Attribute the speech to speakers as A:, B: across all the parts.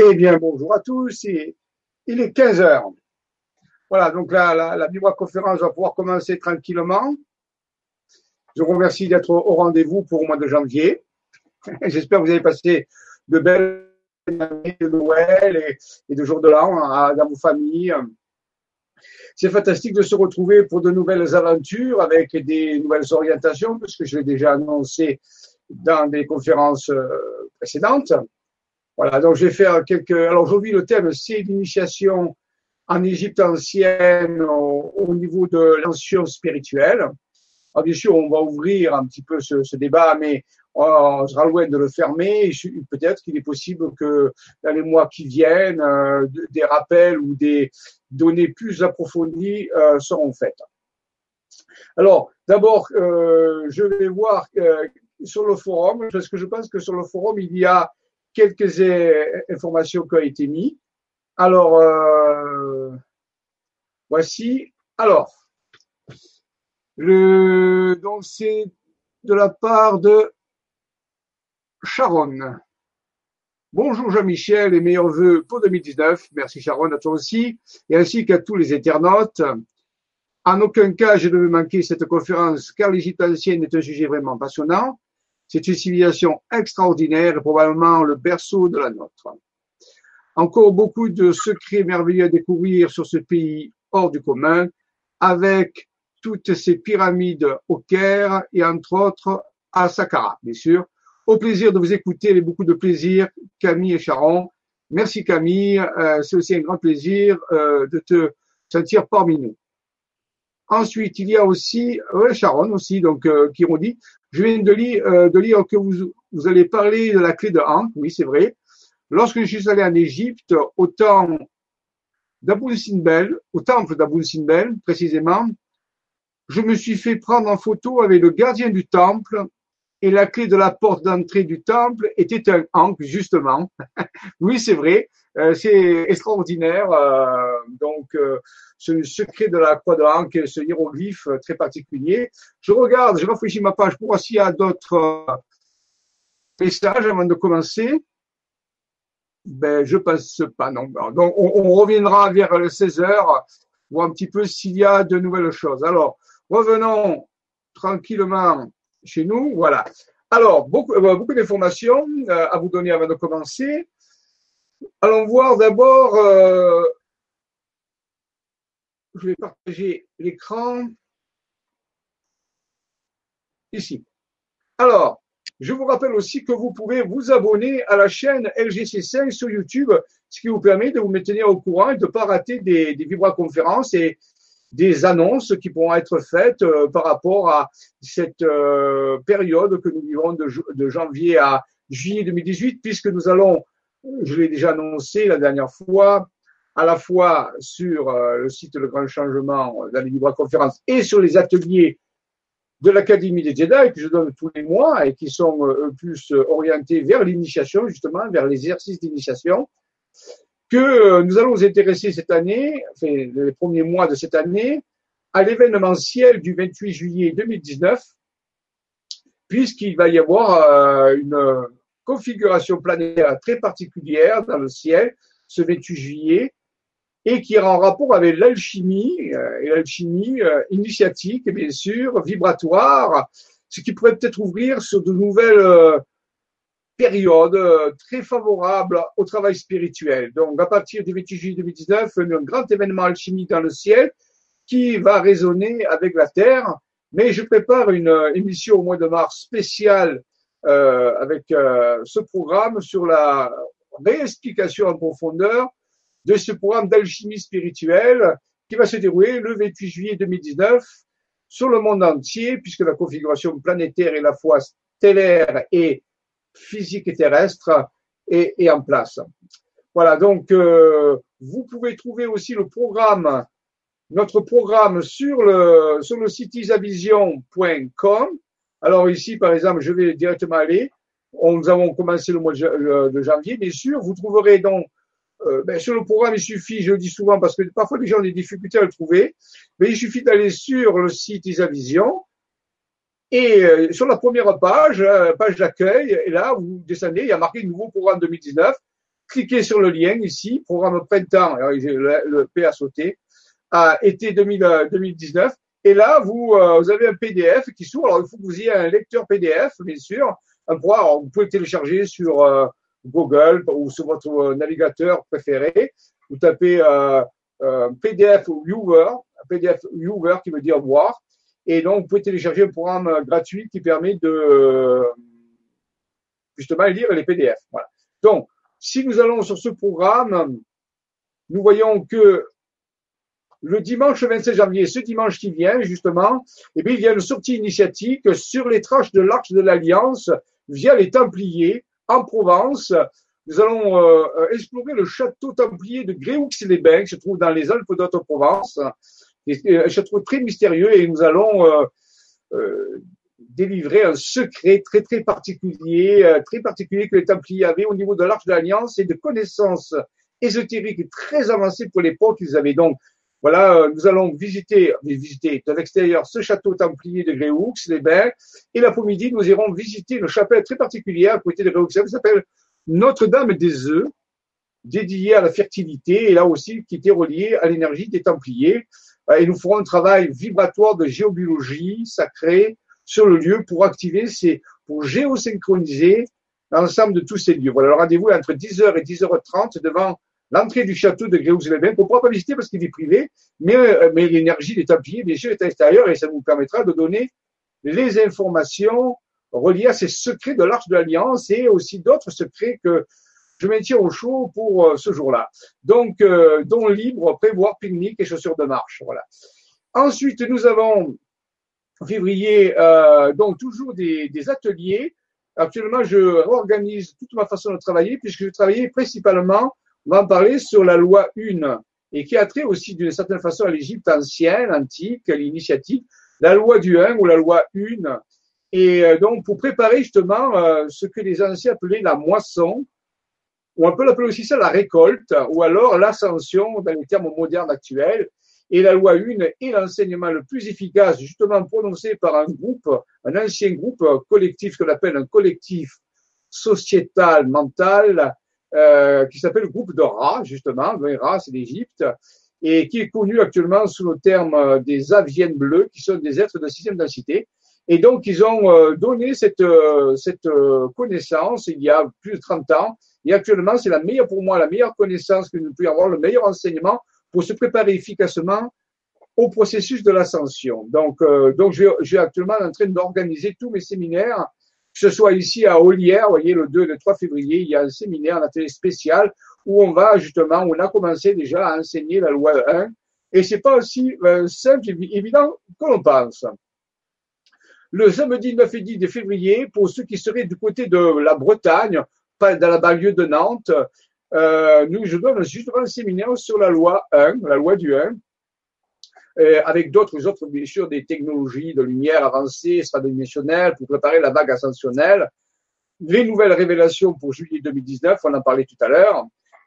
A: Eh bien, bonjour à tous. il est 15 heures. Voilà, donc la, la, la conférence va pouvoir commencer tranquillement. Je vous remercie d'être au rendez-vous pour le mois de janvier. J'espère que vous avez passé de belles années de Noël et, de jours de l'an hein, dans vos familles. C'est fantastique de se retrouver pour de nouvelles aventures avec des nouvelles orientations, parce que je l'ai déjà annoncé dans des conférences euh, précédentes. Voilà, donc je vais faire quelques. Alors aujourd'hui, le thème, c'est l'initiation en Égypte ancienne au, niveau de l'ancien spirituelle. Alors bien sûr, on va ouvrir un petit peu ce, débat, mais on sera loin de le fermer. Peut-être qu'il est possible que dans les mois qui viennent, euh, des rappels ou des données plus approfondies euh, seront faites. Alors, d'abord, euh, je vais voir sur le forum, parce que je pense que sur le forum, il y a quelques informations qui ont été mises. Alors, euh, voici. Alors, le, donc c'est de la part de Sharon. Bonjour Jean-Michel et meilleurs voeux pour 2019. Merci Sharon à toi aussi et ainsi qu'à tous les internautes. En aucun cas je ne veux manquer cette conférence car l'Égypte ancienne est un sujet vraiment passionnant. C'est une civilisation extraordinaire et probablement le berceau de la nôtre. Encore beaucoup de secrets merveilleux à découvrir sur ce pays hors du commun, avec toutes ces pyramides au Caire et entre autres à Saqqara, bien sûr. Au plaisir de vous écouter avec beaucoup de plaisir, Camille et Charon. Merci Camille, euh, c'est aussi un grand plaisir euh, de te sentir parmi nous. Ensuite, il y a aussi ouais, Sharon aussi, donc euh, qui ont dit, viens de lire, euh, que vous, allez parler de la clé de Ankh, oui c'est vrai. Lorsque je suis allé en Égypte, au temps d'Abou Simbel, au temple d'Abou Simbel précisément, je me suis fait prendre en photo avec le gardien du temple et la clé de la porte d'entrée du temple était un ankh, justement. oui, c'est vrai, euh, c'est extraordinaire. Euh, donc, euh, ce secret de la croix de ce hiéroglyphe très particulier. Je regarde, je rafraîchis ma page pour voir s'il y a d'autres messages avant de commencer. Ben, je passe pas, non. Donc, on, on reviendra vers le 16 heures, voir un petit peu s'il y a de nouvelles choses. Alors, revenons tranquillement chez nous. Voilà. Alors, beaucoup, euh, beaucoup d'informations euh, à vous donner avant de commencer. Allons voir d'abord, euh, je vais partager l'écran ici. Alors, je vous rappelle aussi que vous pouvez vous abonner à la chaîne LGC5 sur YouTube, ce qui vous permet de vous maintenir au courant et de ne pas rater des, des vibra-conférences et des annonces qui pourront être faites euh, par rapport à cette euh, période que nous vivons de, janvier à juillet 2018, puisque nous allons, je l'ai déjà annoncé la dernière fois, à la fois sur euh, le site Le Grand Changement dans les libres conférences et sur les ateliers de l'Académie des Jedi que je donne tous les mois et qui sont plus orientés vers l'initiation, justement, vers l'exercice d'initiation que euh, nous allons nous intéresser cette année, enfin, les premiers mois de cette année, à l'événementiel du 28 juillet 2019, puisqu'il va y avoir euh, une configuration planétaire très particulière dans le ciel ce 28 juillet et qui est en rapport avec l'alchimie, euh, et l'alchimie initiatique, bien sûr, vibratoire, ce qui pourrait peut-être ouvrir sur de nouvelles période euh, très favorable au travail spirituel. Donc, à partir du 28 juillet 2019, un grand événement alchimique dans le ciel qui va résonner avec la Terre. Mais je prépare une euh, émission au mois de mars spéciale euh, avec ce programme sur la réexplication en profondeur de ce programme d'alchimie spirituelle qui va se dérouler le 28 juillet 2019 sur le monde entier, puisque la configuration planétaire et la foi stellaire est physique et terrestre est, en place. Voilà, donc euh, vous pouvez trouver aussi le programme, notre programme sur le, sur le site isavision.com. Alors ici, par exemple, je vais directement aller. nous avons commencé le mois de, janvier, bien sûr. Vous trouverez donc euh, ben, sur le programme, il suffit, je le dis souvent parce que parfois les gens ont des difficultés à le trouver, mais il suffit d'aller sur le site Isavision et euh, sur la première page, euh, page d'accueil, et là, vous descendez, il y a marqué nouveau programme 2019. cliquez sur le lien ici, programme printemps, alors, le, le P a sauté, à été 2019. Et là, vous, euh, vous avez un PDF qui s'ouvre. Alors, il faut que vous ayez un lecteur PDF, bien sûr. Un alors, vous pouvez télécharger sur euh, Google ou sur votre navigateur préféré. Vous tapez euh, PDF Viewer, PDF Viewer qui veut dire voir. Et donc, vous pouvez télécharger un programme gratuit qui permet de justement lire les PDF. Donc, si nous allons sur ce programme, nous voyons que le dimanche 26 janvier, ce dimanche qui vient, justement, eh bien, il y a une sortie initiatique sur les traces de l'Arche de l'Alliance via les Templiers en Provence. Nous allons euh, euh, explorer le château templier de Gréoux-les-Bains, qui se trouve dans les Alpes d'Haute-Provence. Un château très mystérieux et nous allons euh, délivrer un secret très très particulier, très particulier que les Templiers avaient au niveau de l'Arche de l'Alliance et de connaissances ésotériques très avancées pour l'époque. Ils avaient donc voilà, euh, nous allons visiter, visiter de l'extérieur ce château templier de Gréoux, les bains, et l'après-midi, nous irons visiter une chapelle très particulière à côté de Gréoux, qui s'appelle Notre-Dame des œufs, dédiée à la fertilité, et là aussi qui était reliée à l'énergie des Templiers. Euh, et nous ferons un travail vibratoire de géobiologie sacrée sur le lieu pour activer ces, pour géosynchroniser l'ensemble de tous ces lieux. Voilà, le rendez-vous est entre 10h et 10h30 devant l'entrée du château de Gréoux-les-Bains, ne pourra pas visiter parce qu'il est privé, mais, euh, mais l'énergie des Templiers, bien sûr, est à l'extérieur et ça nous permettra de donner les informations reliées à ces secrets de l'Arche de l'Alliance et aussi d'autres secrets que je maintiens au chaud pour euh, ce jour-là. Donc, euh, don libre, prévoir, pique-nique et chaussures de marche. Voilà. Ensuite, nous avons en février, euh, donc toujours des, des ateliers. Actuellement, je organise toute ma façon de travailler puisque je travaillais principalement on va en parler sur la loi 1 et qui a trait aussi d'une certaine façon à l'Égypte ancienne, antique, l'initiative, la loi du 1 ou la loi 1. Et donc, pour préparer justement euh, ce que les anciens appelaient la moisson, on peut l'appeler aussi ça la récolte, ou alors l'ascension dans les termes modernes actuels. Et la loi 1 est l'enseignement le plus efficace, justement prononcé par un groupe, un ancien groupe collectif, ce qu'on appelle un collectif sociétal mental, euh, qui s'appelle le groupe de Ra, justement. Ra, c'est l'Égypte, et qui est connu actuellement sous le terme euh, des aviennes bleues, qui sont des êtres de sixième densité. Et donc, ils ont euh, donné cette, cette connaissance il y a plus de 30 ans. Et actuellement, c'est la meilleure, pour moi, la meilleure connaissance que nous pouvons avoir, le meilleur enseignement pour se préparer efficacement au processus de l'ascension. Donc, donc je, je suis actuellement en train d'organiser tous mes séminaires que ce soit ici à Olière, vous voyez, le 2 et le 3 février, il y a un séminaire, un atelier spécial où on va justement, on a commencé déjà à enseigner la loi 1 et c'est pas aussi euh, simple et évident que l'on pense. Le samedi 9 et 10 de février, pour ceux qui seraient du côté de la Bretagne, dans la banlieue de Nantes, euh, nous, je donne justement un séminaire sur la loi 1, la loi du 1, euh, avec d'autres autres, bien sûr, des technologies de lumière avancées, extradimensionnelles, pour préparer la vague ascensionnelle. Les nouvelles révélations pour juillet 2019, on en parlait tout à l'heure.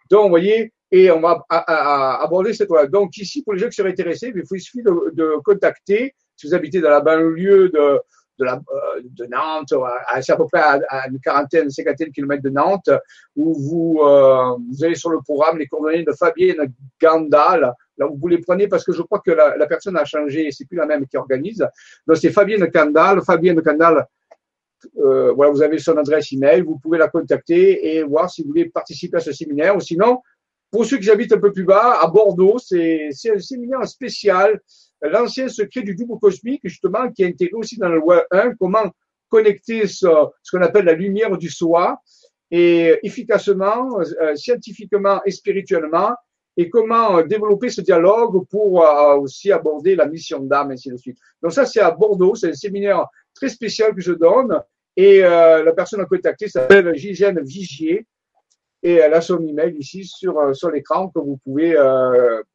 A: Donc, vous voyez, et on va aborder cette loi. Donc, ici, pour les gens qui seraient intéressés, il faut suffit de contacter, si vous habitez dans la banlieue de, euh, de Nantes, à, à peu près à, une quarantaine, cinquantaine de kilomètres de Nantes, où vous, euh, vous allez sur le programme les coordonnées de Fabienne Gandal. Là, vous les prenez parce que je crois que la, la personne a changé, c'est plus la même qui organise. Donc, c'est Fabienne Gandal. Fabienne Gandal, euh, voilà, vous avez son adresse email, vous pouvez la contacter et voir si vous voulez participer à ce séminaire. Ou sinon, pour ceux qui habitent un peu plus bas, à Bordeaux, c'est un séminaire spécial l'ancien secret du double cosmique, justement, qui est intégré aussi dans la loi 1, comment connecter ce, qu'on appelle la lumière du soi, et efficacement, euh, scientifiquement et spirituellement, et comment développer ce dialogue pour euh, aussi aborder la mission d'âme, ainsi de suite. Donc ça, c'est à Bordeaux, c'est un séminaire très spécial que je donne, et euh, la personne à contacter s'appelle Gigène Vigier, et elle a son email ici sur, sur l'écran que vous pouvez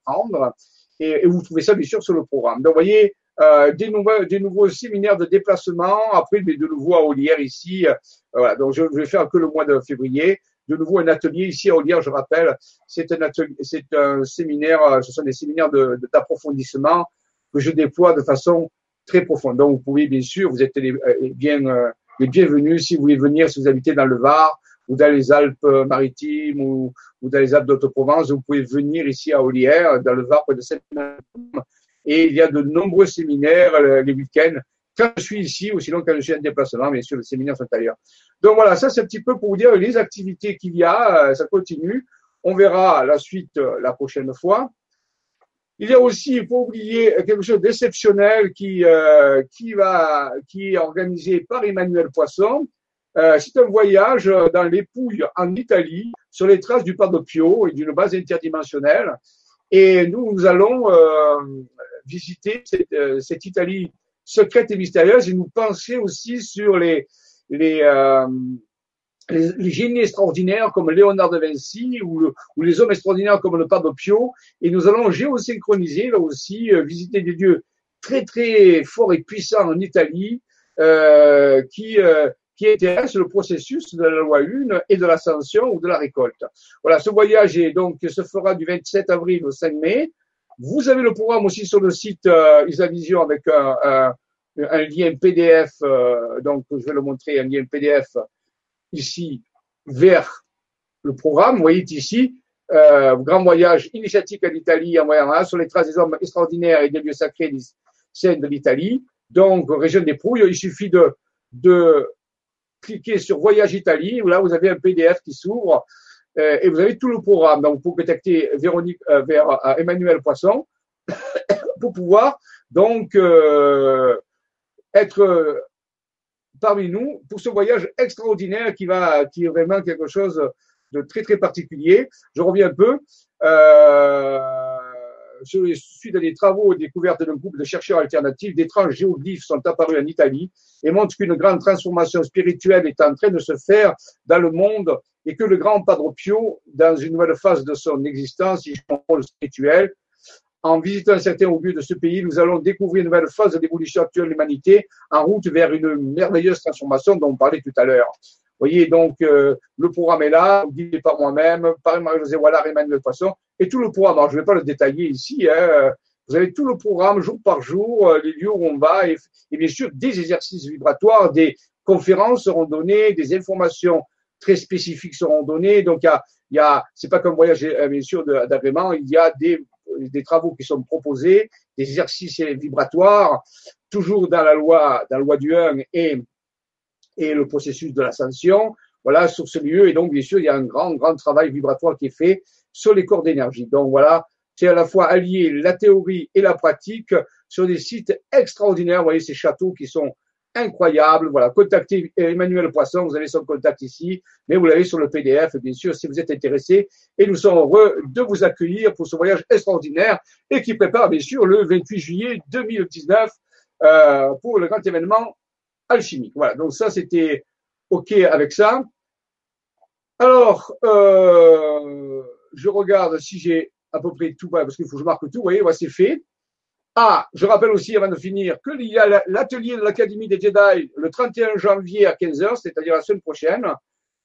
A: prendre et, et, vous trouvez ça bien sûr sur le programme. Donc, vous voyez, euh, des, nouveaux, des nouveaux séminaires de déplacement, après mais de nouveau à Olière ici. Euh, voilà, donc je, je, vais faire que le mois de février. De nouveau un atelier ici à Olière, je rappelle, c'est un atelier, c'est un séminaire, euh, ce sont des séminaires d'approfondissement de, que je déploie de façon très profonde. Donc vous pouvez bien sûr, vous êtes les, euh, bien les bienvenus si vous voulez venir, si vous habitez dans le Var ou dans les Alpes-Maritimes ou, ou, dans les Alpes d'Haute-Provence, vous pouvez venir ici à Olière, dans le Var, de cette Et il y a de nombreux séminaires euh, les week-ends quand je suis ici ou sinon quand je suis en déplacement, bien sûr, les séminaires sont ailleurs. Donc voilà, ça c'est un petit peu pour vous dire les activités qu'il y a, euh, ça continue. On verra la suite euh, la prochaine fois. Il y a aussi, il faut oublier quelque chose d'exceptionnel qui, euh, qui va, qui est organisé par Emmanuel Poisson. Euh, c'est un voyage dans les Pouilles en Italie sur les traces du Pio et d'une base interdimensionnelle. Et nous, nous allons euh, visiter cette, euh, cette, Italie secrète et mystérieuse et nous penser aussi sur les, les, euh, les, génies extraordinaires comme Léonard de Vinci ou, les hommes extraordinaires comme le Padre Pio. Et nous allons géosynchroniser là aussi, euh, visiter des dieux très très forts et puissants en Italie euh, qui euh, qui intéressent le processus de la loi 1 et de l'ascension ou de la récolte. Voilà, ce voyage est donc se fera du 27 avril au 5 mai. Vous avez le programme aussi sur le site euh, Isavision avec un, un, un lien PDF, euh, donc je vais le montrer, un lien PDF ici vers le programme. Vous voyez ici, euh, grand voyage initiatique en Italie, en voyant sur les traces des hommes extraordinaires et des lieux sacrés des scènes de l'Italie. Donc, région des Pouilles, il suffit de, de cliquer sur Voyage Italie, où là, vous avez un PDF qui s'ouvre euh, et vous avez tout le programme. Donc, vous contacter Véronique euh, vers euh, Emmanuel Poisson pour pouvoir donc être parmi nous pour ce voyage extraordinaire qui va, qui est vraiment quelque chose de très très particulier. Je reviens un peu. Suite des travaux et découvertes d'un groupe de chercheurs alternatifs, d'étranges géoglyphes sont apparus en Italie et montrent qu'une grande transformation spirituelle est en train de se faire dans le monde et que le grand Padre Pio, dans une nouvelle phase de son existence, il spirituel en visitant certains lieux de ce pays, nous allons découvrir une nouvelle phase d'évolution actuelle de l'humanité en route vers une merveilleuse transformation dont on parlait tout à l'heure. Vous voyez, donc, euh, le programme est là, guidé par moi-même, par Marie-José Wallard et Emmanuel Poisson, et tout le programme. Alors, je ne vais pas le détailler ici, hein, vous avez tout le programme, jour par jour, euh, les lieux où on va, et, bien sûr, des exercices vibratoires, des conférences seront données, des informations très spécifiques seront données. Donc, il y a, y a c'est pas comme voyage, euh, bien sûr, d'agrément, il y a des des travaux qui sont proposés, des exercices vibratoires, toujours dans la loi, dans la loi du 1 et, et le processus de l'ascension. Voilà, sur ce lieu. Et donc, bien sûr, il y a un grand, grand travail vibratoire qui est fait sur les corps d'énergie. Donc, voilà, c'est à la fois allier la théorie et la pratique sur des sites extraordinaires. Vous voyez, ces châteaux qui sont incroyable. Voilà, contactez Emmanuel Poisson, vous avez son contact ici, mais vous l'avez sur le PDF, bien sûr, si vous êtes intéressé. Et nous sommes heureux de vous accueillir pour ce voyage extraordinaire et qui prépare, bien sûr, le 28 juillet 2019 euh, pour le grand événement alchimique. Voilà, donc ça, c'était OK avec ça. Alors, euh, je regarde si j'ai à peu près tout, parce qu'il faut que je marque tout. Vous voyez, c'est fait. Ah, je rappelle aussi avant de finir qu'il y a l'atelier de l'Académie des Jedi le 31 janvier à 15h, c'est-à-dire la semaine prochaine.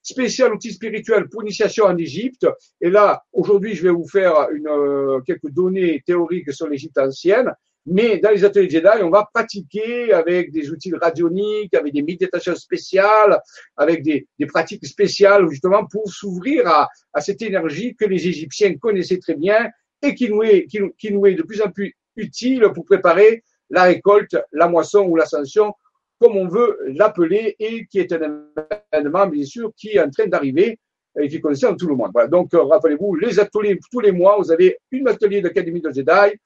A: Spécial outil spirituel pour initiation en Égypte. Et là, aujourd'hui, je vais vous faire euh, quelques données théoriques sur l'Égypte ancienne. Mais dans les ateliers Jedi, on va pratiquer avec des outils radioniques, avec des méditations spéciales, avec des, pratiques spéciales justement pour s'ouvrir à, à, cette énergie que les Égyptiens connaissaient très bien et qui nous est, qui, qui nous est de plus en plus utile pour préparer la récolte, la moisson ou l'ascension, comme on veut l'appeler, et qui est un événement, bien sûr, qui est en train d'arriver et qui concerne tout le monde. Voilà. Donc, euh, rappelez-vous, les ateliers, tous les mois, vous avez une atelier d'Académie de Jedi,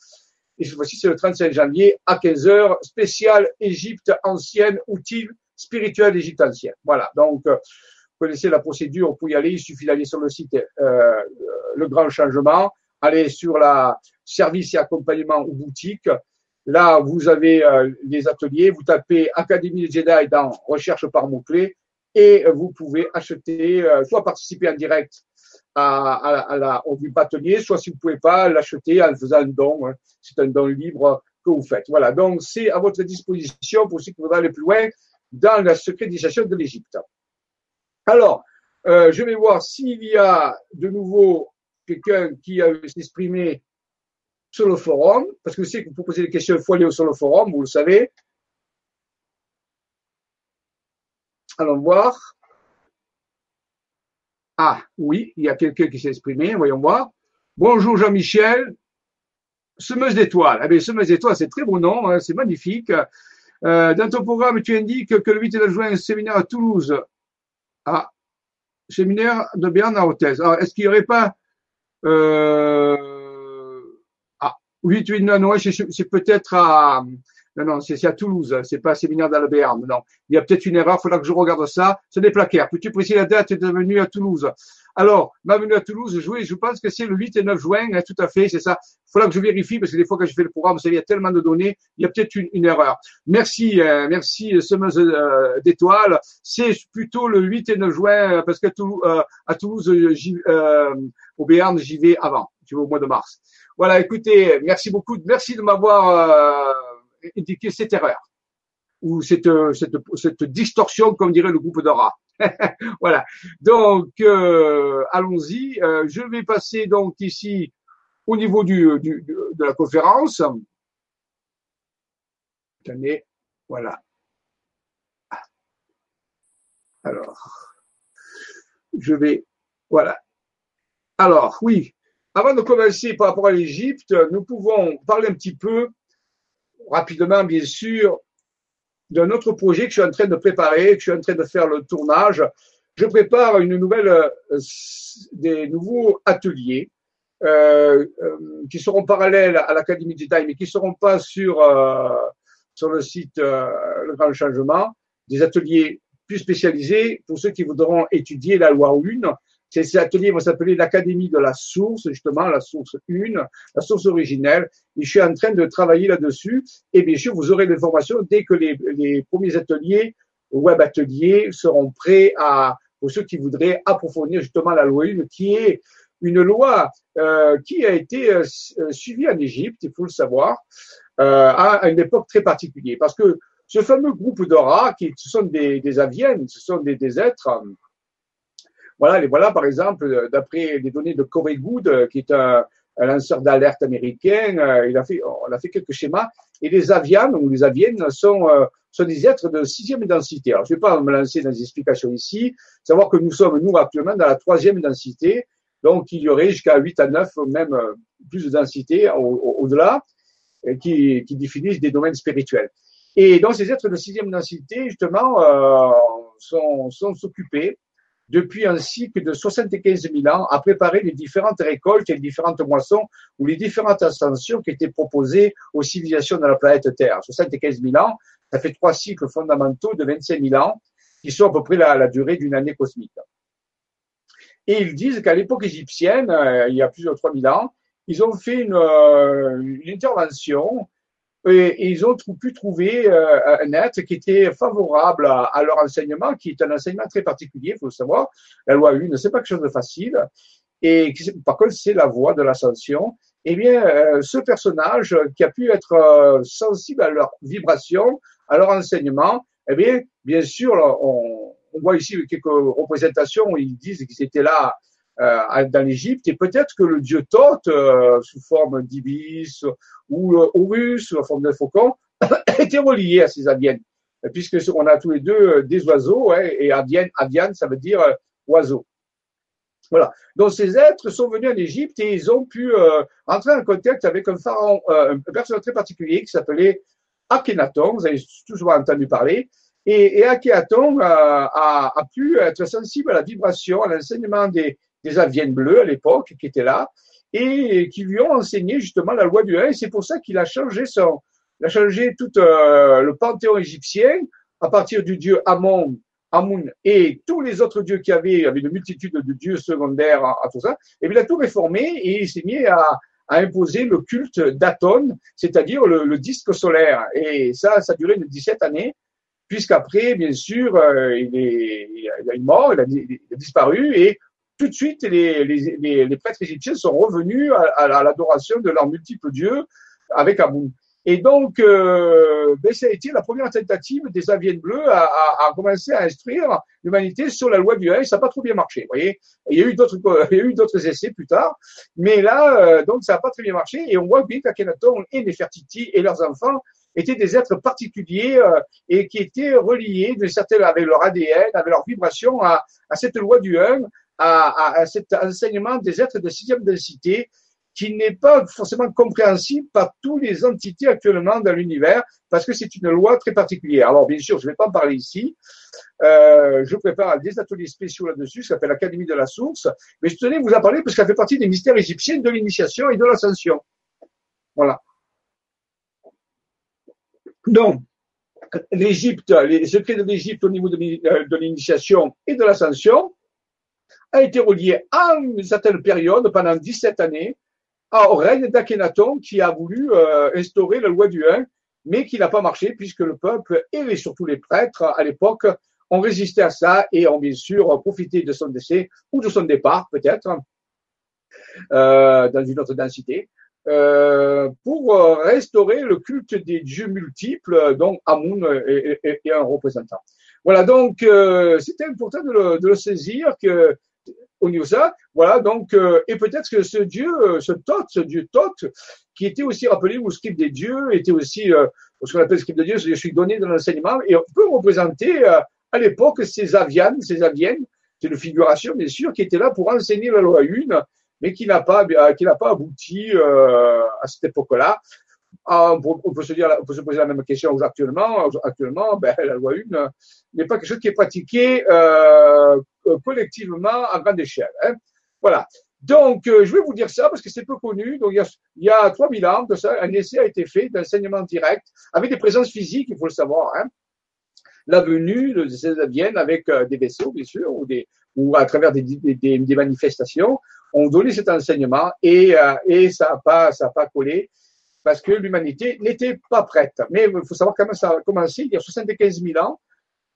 A: et cette fois-ci, c'est le 35 janvier à 15h, spécial Égypte ancienne, outil spirituel Égypte ancienne. Voilà. Donc, euh, vous connaissez la procédure, pouvez y aller, il suffit d'aller sur le site euh, Le Grand Changement, aller sur la service et accompagnement ou boutique. Là, vous avez euh, les ateliers, vous tapez Académie des Jedi dans recherche par mots-clés et vous pouvez acheter, euh, soit participer en direct à, à, à la, au atelier, soit si vous pouvez pas l'acheter en faisant un don. Hein. C'est un don libre que vous faites. Voilà. Donc, c'est à votre disposition pour ceux qui voudraient aller plus loin dans la secrétisation de l'Égypte. Alors, euh, je vais voir s'il y a de nouveau quelqu'un qui a s'exprimer sur le forum, parce que je sais que vous posez des questions, il faut aller sur le forum, vous le savez. Allons voir. Ah, oui, il y a quelqu'un qui s'est exprimé, voyons voir. Bonjour Jean-Michel. Semeuse d'étoiles. Eh bien, semeuse d'étoiles, c'est très beau nom, hein, c'est magnifique. Euh, dans ton programme, tu indiques que le 8 juin, un séminaire à Toulouse. Ah, séminaire de Berne à Hôtesse. Alors, est-ce qu'il n'y aurait pas euh, ah, 8, 8, 9, c'est peut-être à non, non, c'est à Toulouse, c'est pas séminaire d'Albert. Non, il y a peut-être une erreur, il faudra que je regarde ça. C'est des plaquaires. Peux-tu préciser la date de venue à Toulouse? Alors, ma venue à Toulouse, je, je pense que c'est le 8 et 9 juin, hein, tout à fait, c'est ça. Il faudra que je vérifie, parce que des fois que je fais le programme, il y a tellement de données, il y a peut-être une, erreur. Merci, euh, merci, semeuse euh, d'étoiles. C'est plutôt le 8 et 9 juin, euh, parce qu'à Toulouse, euh, à Toulouse au Béarn, j'y vais avant, tu vois, au mois de mars. Voilà, écoutez, merci beaucoup, merci de m'avoir indiquer cette erreur ou cette, cette, cette distorsion, comme dirait le groupe d'Ora. voilà. Donc, euh, allons-y. Euh, je vais passer donc ici au niveau du de la conférence. Attendez, voilà. Alors, je vais, voilà. Alors, oui, avant de commencer par rapport à l'Égypte, nous pouvons parler un petit peu rapidement, bien sûr, d'un autre projet que je suis en train de préparer, que je suis en train de faire le tournage. Je prépare une nouvelle, euh, des nouveaux ateliers euh, euh, qui seront parallèles à l'Académie du Time, mais qui seront pas sur sur le site Le Grand Changement, des ateliers plus spécialisés pour ceux qui voudront étudier la loi 1 ces ateliers vont s'appeler l'Académie de la source, justement, la source 1, la source originelle. Et je suis en train de travailler là-dessus. Et bien sûr, vous aurez l'information dès que les, les, premiers ateliers, web ateliers, seront prêts à, pour ceux qui voudraient approfondir justement la loi 1, qui est une loi euh, qui a été euh, suivie en Égypte, il faut le savoir, euh, à une époque très particulière. Parce que ce fameux groupe d'Ora, qui ce sont des, des aviennes, ce sont des, des êtres voilà, les voilà par exemple, euh, d'après les données de Corey Good, euh, qui est un, lanceur d'alerte américain, euh, il a fait, on a fait quelques schémas. Et les avianes ou les aviennes sont, sont des êtres de sixième densité. Alors, je ne vais pas me lancer dans des explications ici. Savoir que nous sommes, nous, actuellement, dans la troisième densité. Donc, il y aurait jusqu'à 8 à 9, même plus de densité au-delà, qui, qui définissent des domaines spirituels. Et donc, ces êtres de sixième densité, justement, euh, sont, sont occupés depuis un cycle de 75 000 ans à préparer les différentes récoltes et les différentes moissons ou les différentes ascensions qui étaient proposées aux civilisations de la planète Terre. 75 000 ans, ça fait trois cycles fondamentaux de 25 000 ans qui sont à peu près la, durée d'une année cosmique. Et ils disent qu'à l'époque égyptienne, euh, il y a plus de 3000 ans, ils ont fait une, euh, une intervention et, ils ont pu trouver euh, un être qui était favorable à, leur enseignement, qui est un enseignement très particulier, il faut le savoir. La loi 1, c'est pas quelque chose de facile. Et par contre, c'est la voie de l'ascension. Eh bien, euh, ce personnage qui a pu être euh, sensible à leur vibration, à leur enseignement, eh bien, bien sûr, on, voit ici quelques représentations où ils disent qu'ils étaient là dans l'Égypte, et peut-être que le dieu Thoth, euh, sous forme d'ibis, ou euh, Horus, sous forme d'un faucon, était relié à ces Adiennes, puisque on a tous les deux des oiseaux, hein, et Adienne, Adiane, ça veut dire oiseau. Voilà. Donc ces êtres sont venus en Égypte et ils ont pu entrer en contact avec un pharaon, un personnage très particulier qui s'appelait Akhenaton. Vous avez toujours entendu parler. Et, et Akhenaton a, a, pu être sensible à la vibration, à l'enseignement des, des aviennes bleues à l'époque qui étaient là et qui lui ont enseigné justement la loi du 1 et c'est pour ça qu'il a changé il a changé tout euh, le panthéon égyptien à partir du dieu Amon, Amun et tous les autres dieux qu'il y avait, il y avait une multitude de dieux secondaires à, tout ça, et il a tout réformé et il s'est mis à, à imposer le culte d'Aton, c'est-à-dire le, disque solaire. Et ça, ça a duré 17 années, puisqu'après, bien sûr, euh, il, est, il a une mort, il a, il a disparu, et tout de suite, les, prêtres égyptiens sont revenus à, l'adoration de leurs multiples dieux avec Amun. Et donc, euh, ben, ça a été la première tentative des Aviennes Bleues à, commencer à instruire l'humanité sur la loi du 1 ça n'a pas trop bien marché. Voyez, il y a eu d'autres, il y a eu d'autres essais plus tard, mais là, euh, donc ça n'a pas très bien marché. Et on voit bien qu'Akhenaton et Nefertiti et leurs enfants étaient des êtres particuliers euh, et qui étaient reliés de avec leur ADN, avec leur vibration à, à cette loi du 1 à, à, cet enseignement des êtres de sixième densité qui n'est pas forcément compréhensible par toutes les entités actuellement dans l'univers, parce que c'est une loi très particulière. Alors bien sûr, je ne vais pas en parler ici. Euh, je prépare des ateliers spéciaux là-dessus, ça s'appelle l'Académie de la Source, mais je tenais à vous en parler parce qu'elle fait partie des mystères égyptiens de l'initiation et de l'ascension. Voilà. Donc, l'Égypte, les secrets de l'Égypte au niveau de euh, l'initiation et de l'ascension a été relié à une certaine période, pendant 17 années, au règne d'Akhenaton qui a voulu euh, instaurer la loi du 1, mais qui n'a pas marché puisque le peuple et surtout les prêtres à l'époque ont résisté à ça et ont bien sûr profité de son décès ou de son départ peut-être euh, dans une autre densité euh, pour restaurer le culte des dieux multiples dont Amun est, un représentant. Voilà donc c'était important de le, de le saisir que ça. Voilà, donc, euh, et peut-être que ce dieu, euh, ce Thoth, ce dieu Thoth, qui était aussi rappelé au script des dieux, était aussi euh, ce qu'on appelle le script de dieu, je suis donné dans l'enseignement, et on peut représenter à l'époque ces avianes, ces aviennes, c'est une figuration bien sûr, qui était là pour enseigner la loi une, mais qui n'a pas, qui n'a pas abouti à cette époque-là. Ah, on, peut, se poser la même question actuellement. Actuellement, ben, la loi 1 n'est pas quelque chose qui est pratiqué collectivement à grande échelle. Hein. Voilà. Donc, euh, je vais vous dire ça parce que c'est peu connu. Donc, il y a, il y a 3000 ans, un essai a été fait d'enseignement direct avec des présences physiques, il faut le savoir. Hein. La venue de ces avec euh, des vaisseaux, bien sûr, ou, à travers des, manifestations, ont donné cet enseignement et, euh, ça n'a pas, pas collé parce que l'humanité n'était pas prête. Mais il faut savoir comment ça a commencé il y a 75 000 ans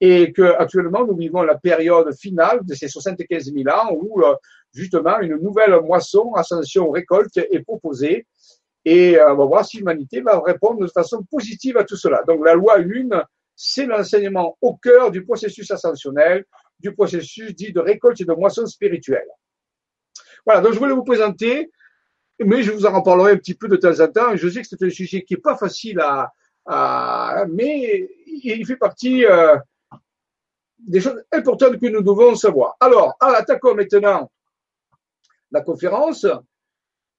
A: et que actuellement nous vivons la période finale de ces 75 000 ans où euh, justement une nouvelle moisson, ascension, récolte est proposée et euh, on va voir si l'humanité va répondre de façon positive à tout cela. Donc la loi 1, c'est l'enseignement au cœur du processus ascensionnel, du processus dit de récolte et de moisson spirituelle. Voilà, donc je voulais vous présenter mais je vous en reparlerai un petit peu de temps en temps. Je sais que c'est un sujet qui est pas facile à, à mais il fait partie euh, des choses importantes que nous devons savoir. Alors, attaquons maintenant la conférence.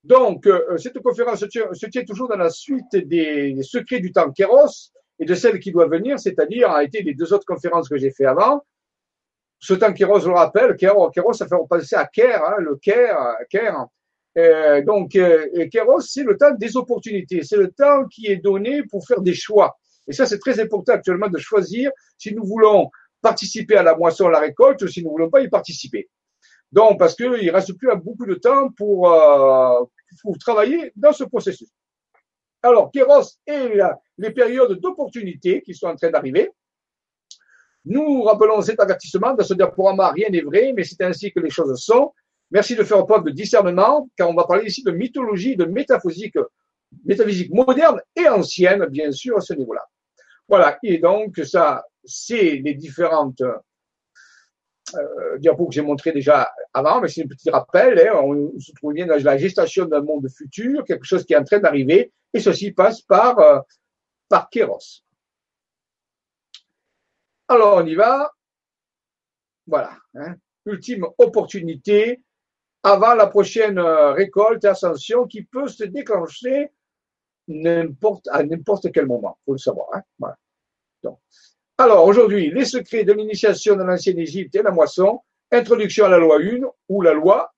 A: Donc, euh, cette conférence se tient, toujours dans la suite des, secrets du temps Kéros et de celle qui doit venir, c'est-à-dire a été les deux autres conférences que j'ai fait avant. Ce temps Kéros, je le rappelle, Kéros, ça fait penser à Ker, hein, le Ker euh, donc, euh, Kéros, c'est le temps des opportunités, c'est le temps qui est donné pour faire des choix. Et ça, c'est très important actuellement de choisir si nous voulons participer à la moisson, à la récolte, si nous voulons pas y participer. Donc, parce qu'il ne reste plus beaucoup de temps pour, euh, pour travailler dans ce processus. Alors, Kéros et les périodes d'opportunité qui sont en train d'arriver. Nous rappelons cet avertissement dans ce diaporama, rien n'est vrai, mais c'est ainsi que les choses sont. Merci de faire preuve de discernement, car on va parler ici de mythologie, de métaphysique, métaphysique moderne et ancienne, bien sûr, à ce niveau-là. Voilà. Et donc, ça, c'est les différentes euh, diapos que j'ai montrées déjà avant, mais c'est un petit rappel. Hein, on se trouve bien dans la gestation d'un monde futur, quelque chose qui est en train d'arriver, et ceci passe par, euh, par Kéros. Alors, on y va. Voilà. Hein. Ultime opportunité avant la prochaine euh, récolte, ascension qui peut se déclencher n'importe, à n'importe quel moment. Faut le savoir. Hein voilà. Donc. Alors, aujourd'hui, les secrets de l'initiation de l'ancienne Égypte et la moisson, introduction à la loi 1 ou la loi,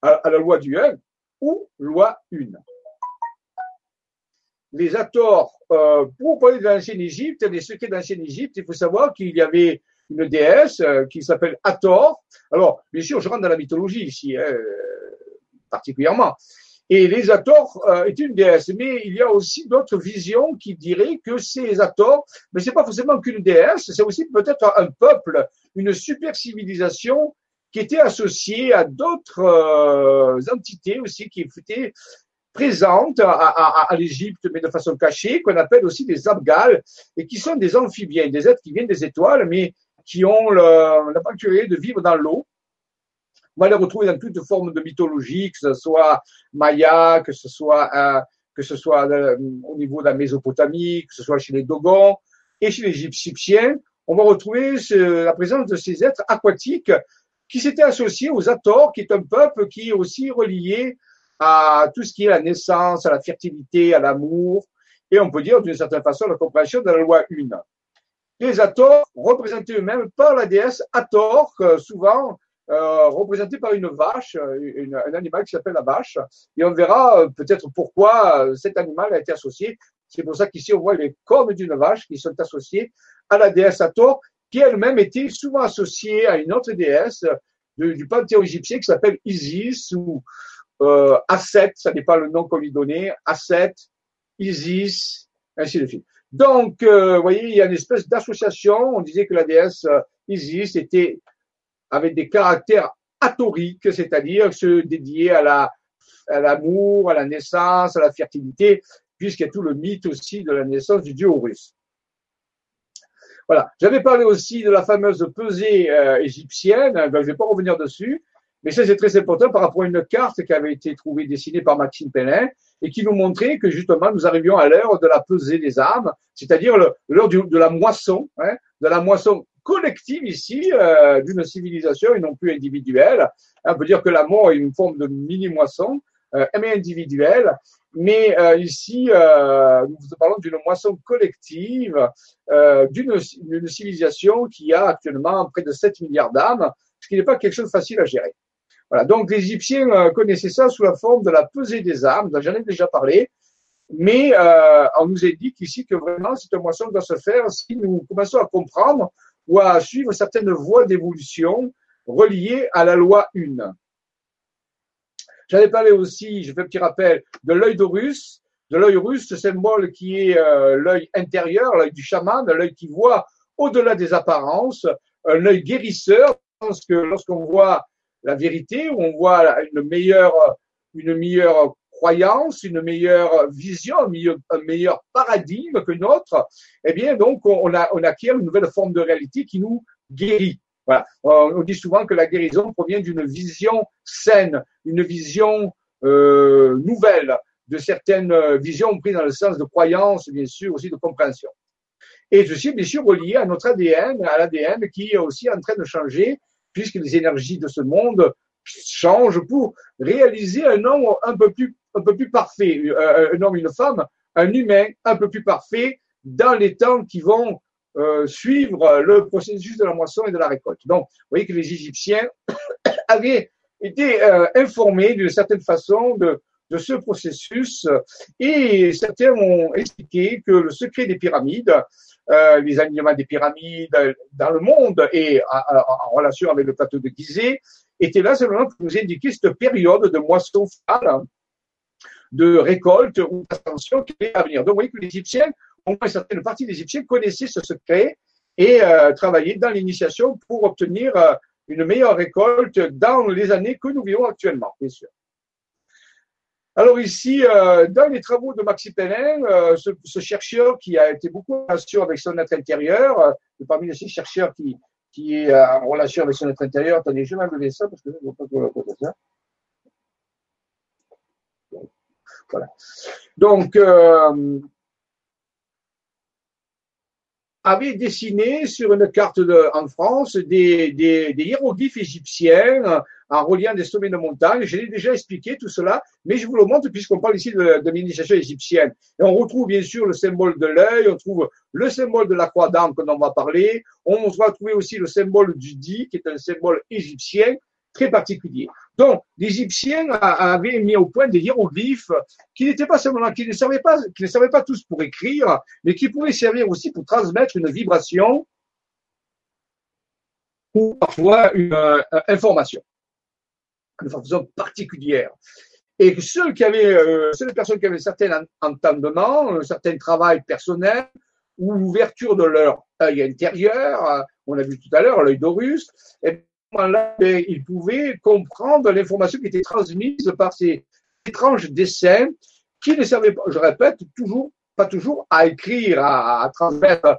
A: à, la loi du 1 ou loi 1. Les acteurs, euh, pour parler de l'ancienne Égypte, les secrets de Égypte, il faut savoir qu'il y avait une déesse euh, qui s'appelle Hathor. Alors, bien sûr, je rentre dans la mythologie ici, hein, particulièrement. Et les Hathor euh, est une déesse, mais il y a aussi d'autres visions qui diraient que ces Hathor, mais c'est pas forcément qu'une déesse, c'est aussi peut-être un peuple, une super civilisation qui était associée à d'autres euh, entités aussi qui étaient présentes à, à, à l'Égypte, mais de façon cachée, qu'on appelle aussi des Abgals, et qui sont des amphibiens, des êtres qui viennent des étoiles, mais qui ont la particularité de vivre dans l'eau. On va les retrouver dans toutes formes de mythologie, que ce soit Maya, que ce soit, euh, que ce soit euh, au niveau de la Mésopotamie, que ce soit chez les Dogons et chez les Égyptiens. On va retrouver la présence de ces êtres aquatiques qui s'était associé aux Ators, qui est un peuple qui est aussi relié à tout ce qui est la naissance, à la fertilité, à l'amour, et on peut dire d'une certaine façon la compréhension de la loi une. Les Ators, représentés eux-mêmes par la déesse Ator, souvent euh, représenté par une vache, une, un animal qui s'appelle la vache. Et on verra euh, peut-être pourquoi euh, cet animal a été associé. C'est pour ça qu'ici on voit les cornes d'une vache qui sont associées à la déesse Hathor, qui elle-même était souvent associée à une autre déesse du panthéon égyptien qui s'appelle Isis ou euh, Aset, ça n'est pas le nom qu'on lui donnait, Aset, Isis, ainsi de suite. Donc, euh, vous voyez, il y a une espèce d'association. On disait que la déesse Isis était avec des caractères atoriques, c'est-à-dire se dédier à la à l'amour, à la naissance, à la fertilité, puisqu'il y a tout le mythe aussi de la naissance du dieu Horus. Voilà. J'avais parlé aussi de la fameuse pesée euh, égyptienne. Ben, je ne vais pas revenir dessus, mais ça c'est très important par rapport à une carte qui avait été trouvée dessinée par Maxime Pellin et qui nous montrait que justement nous arrivions à l'heure de la pesée des âmes, c'est-à-dire l'heure de la moisson, hein, de la moisson collective ici euh, d'une civilisation et non plus individuelle. On peut dire que la mort est une forme de mini-moisson, euh, mais individuelle. Mais euh, ici, euh, nous parlons d'une moisson collective, euh, d'une civilisation qui a actuellement près de 7 milliards d'âmes, ce qui n'est pas quelque chose de facile à gérer. Voilà. Donc les Égyptiens euh, connaissaient ça sous la forme de la pesée des âmes. J'en ai déjà parlé. Mais on nous indique ici que vraiment cette moisson doit se faire si nous commençons à comprendre ou à suivre certaines voies d'évolution reliées à la loi 1. J'avais parlé aussi, je fais un petit rappel, de l'œil d'Horus, de l'œil russe, ce symbole qui est euh, l'œil intérieur, l'œil du chaman, l'œil qui voit au-delà des apparences, un œil guérisseur, parce que lorsqu'on voit la vérité, on voit une meilleure, une meilleure croyance, une meilleure vision, un meilleur, paradigme que notre, eh bien, donc, on, acquiert une nouvelle forme de réalité qui nous guérit. On dit souvent que la guérison provient d'une vision saine, une vision euh, nouvelle de certaines visions prises dans le sens de croyance, bien sûr, aussi de compréhension. Et ceci, bien sûr, relié à notre ADN, à l'ADN qui est aussi en train de changer, puisque les énergies de ce monde changent pour réaliser un homme un peu plus un peu plus parfait, euh, un homme, une femme, un humain un peu plus parfait dans les temps qui vont euh, suivre le processus de la moisson et de la récolte. Donc, vous voyez que les Égyptiens avaient été euh, informés d'une certaine façon de, ce processus et certains ont expliqué que le secret des pyramides, euh, les alignements des pyramides dans le monde et en relation avec le plateau de Gizeh, était là simplement pour nous indiquer cette période de moisson finale de récolte ou d'ascension qui est à venir. Donc, vous voyez que les Égyptiens, au moins certaines parties des Égyptiens connaissaient ce secret et euh, travaillaient dans l'initiation pour obtenir euh, une meilleure récolte dans les années que nous vivons actuellement, bien sûr. Alors ici, euh, dans les travaux de Maxi Pellin, ce, chercheur qui a été beaucoup en relation avec son être intérieur, parmi ces chercheurs qui, qui est en relation avec son être intérieur, attendez, je vais m'enlever ça parce que je ne vois pas quoi ça. Donc, euh, avait dessiné sur une carte en France des, hiéroglyphes égyptiens en reliant des sommets de montagne. Je l'ai déjà expliqué tout cela, mais je vous le montre puisqu'on parle ici de, l'initiation égyptienne. Et on retrouve bien sûr le symbole de l'œil, on trouve le symbole de la croix d'âme qu'on en va parler. On va trouver aussi le symbole du dit, qui est un symbole égyptien très particulier. Donc, les Égyptiens avaient mis au point des hiéroglyphes qui n'étaient pas seulement, qui ne servaient pas, qui ne servaient pas tous pour écrire, mais qui pouvaient servir aussi pour transmettre une vibration ou parfois une euh, information, une information particulière. Et ceux qui avaient, euh, seules personnes qui avaient un certain entendement, un certain travail personnel, ou l'ouverture de leur œil intérieur, euh, on a vu tout à l'heure l'œil d'Horus, et là il pouvait comprendre l'information qui était transmise par ces étranges dessins qui ne servaient pas, je répète, toujours, pas toujours à écrire, à, transmettre